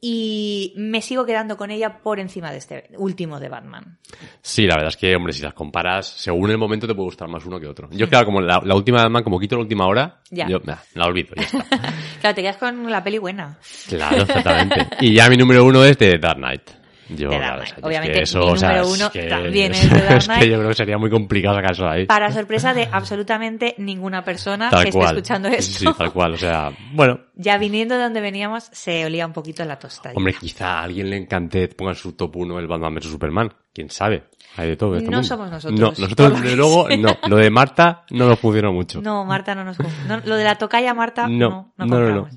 B: Y me sigo quedando con ella por encima de este último de Batman.
A: Sí, la verdad es que, hombre, si las comparas, según el momento te puede gustar más uno que otro. Yo, claro, como la, la última de Batman, como quito la última hora,
B: Ya.
A: yo nah, la olvido, ya está.
B: Claro, te quedas con la peli buena.
A: Claro, exactamente. Y ya mi número uno es de Dark Knight. Yo,
B: Dark Knight. Obviamente, mi
A: eso, o sea,
B: número
A: es
B: uno
A: que-
B: también es de Dark
A: es que yo creo que sería muy complicado ahí.
B: Para sorpresa de absolutamente ninguna persona
A: tal
B: que
A: cual.
B: esté escuchando esto.
A: Sí, tal cual. O sea, bueno,
B: Ya viniendo de donde veníamos, se olía un poquito la tostadita.
A: hombre, quizá a alguien le encante ponga en su top 1 el Batman vs Superman. ¿Quién sabe? Hay de todo. este
B: No
A: mundo.
B: somos nosotros,
A: No, nosotros, desde luego, no. Lo de Marta no nos funcionó mucho.
B: No, Marta no nos... no, lo de la tocaya Marta,
A: No,
B: no, no,
A: no.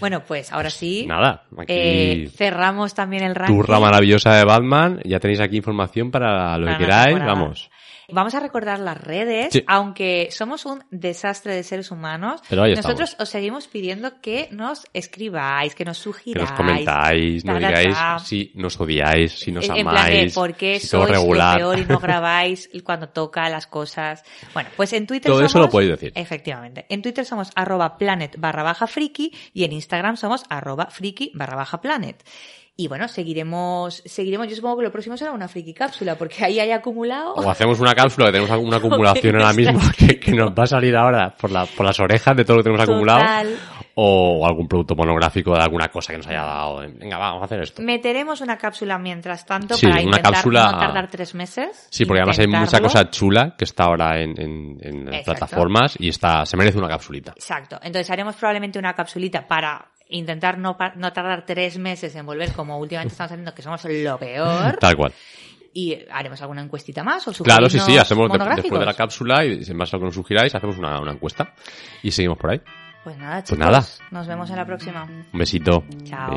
B: Bueno, pues ahora sí.
A: Nada, aquí
B: eh, cerramos también el ranking.
A: turra maravillosa de Batman. Ya tenéis aquí información para lo
B: Para
A: que queráis. Vamos.
B: Vamos a recordar las redes,
A: Sí.
B: aunque somos un desastre de seres humanos.
A: Pero ahí
B: nosotros
A: estamos.
B: os seguimos pidiendo que nos escribáis, que nos
A: Que
B: sugiráis.
A: nos comentáis, nos digáis
B: ta.
A: si nos odiáis, si nos
B: en
A: amáis.
B: plan de por qué
A: si
B: sois
A: regular.
B: lo peor y no grabáis cuando toca las cosas. Bueno, pues en Twitter
A: Todo
B: somos...
A: eso lo podéis decir.
B: Efectivamente. En Twitter somos arroba planet barra baja friki y en Instagram somos arroba friki barra baja planet. Y bueno, seguiremos, seguiremos, yo supongo que lo próximo será una friki cápsula, porque ahí hay acumulado...
A: O hacemos una cápsula que tenemos una acumulación ahora mismo que, que nos va a salir ahora por, la, por las orejas de todo lo que tenemos acumulado. O algún producto monográfico de alguna cosa que nos haya dado. Venga, va, vamos a hacer esto.
B: Meteremos una cápsula mientras tanto
A: Sí,
B: para
A: una
B: intentar
A: cápsula-
B: no tardar tres meses.
A: Sí, porque además hay mucha cosa chula que está ahora en, en, en las plataformas y está, se merece una capsulita.
B: Exacto. Entonces haremos probablemente una capsulita para intentar no, no tardar tres meses en volver como últimamente estamos haciendo, que somos lo peor.
A: Tal cual.
B: Y haremos alguna encuestita más o
A: Claro, sí, sí, hacemos de- después de la cápsula y en base a lo que nos sugiráis, hacemos una, una encuesta y seguimos por ahí.
B: Pues nada,
A: Pues
B: chicos.
A: nada.
B: Nos vemos en la próxima.
A: Un besito.
B: Chao.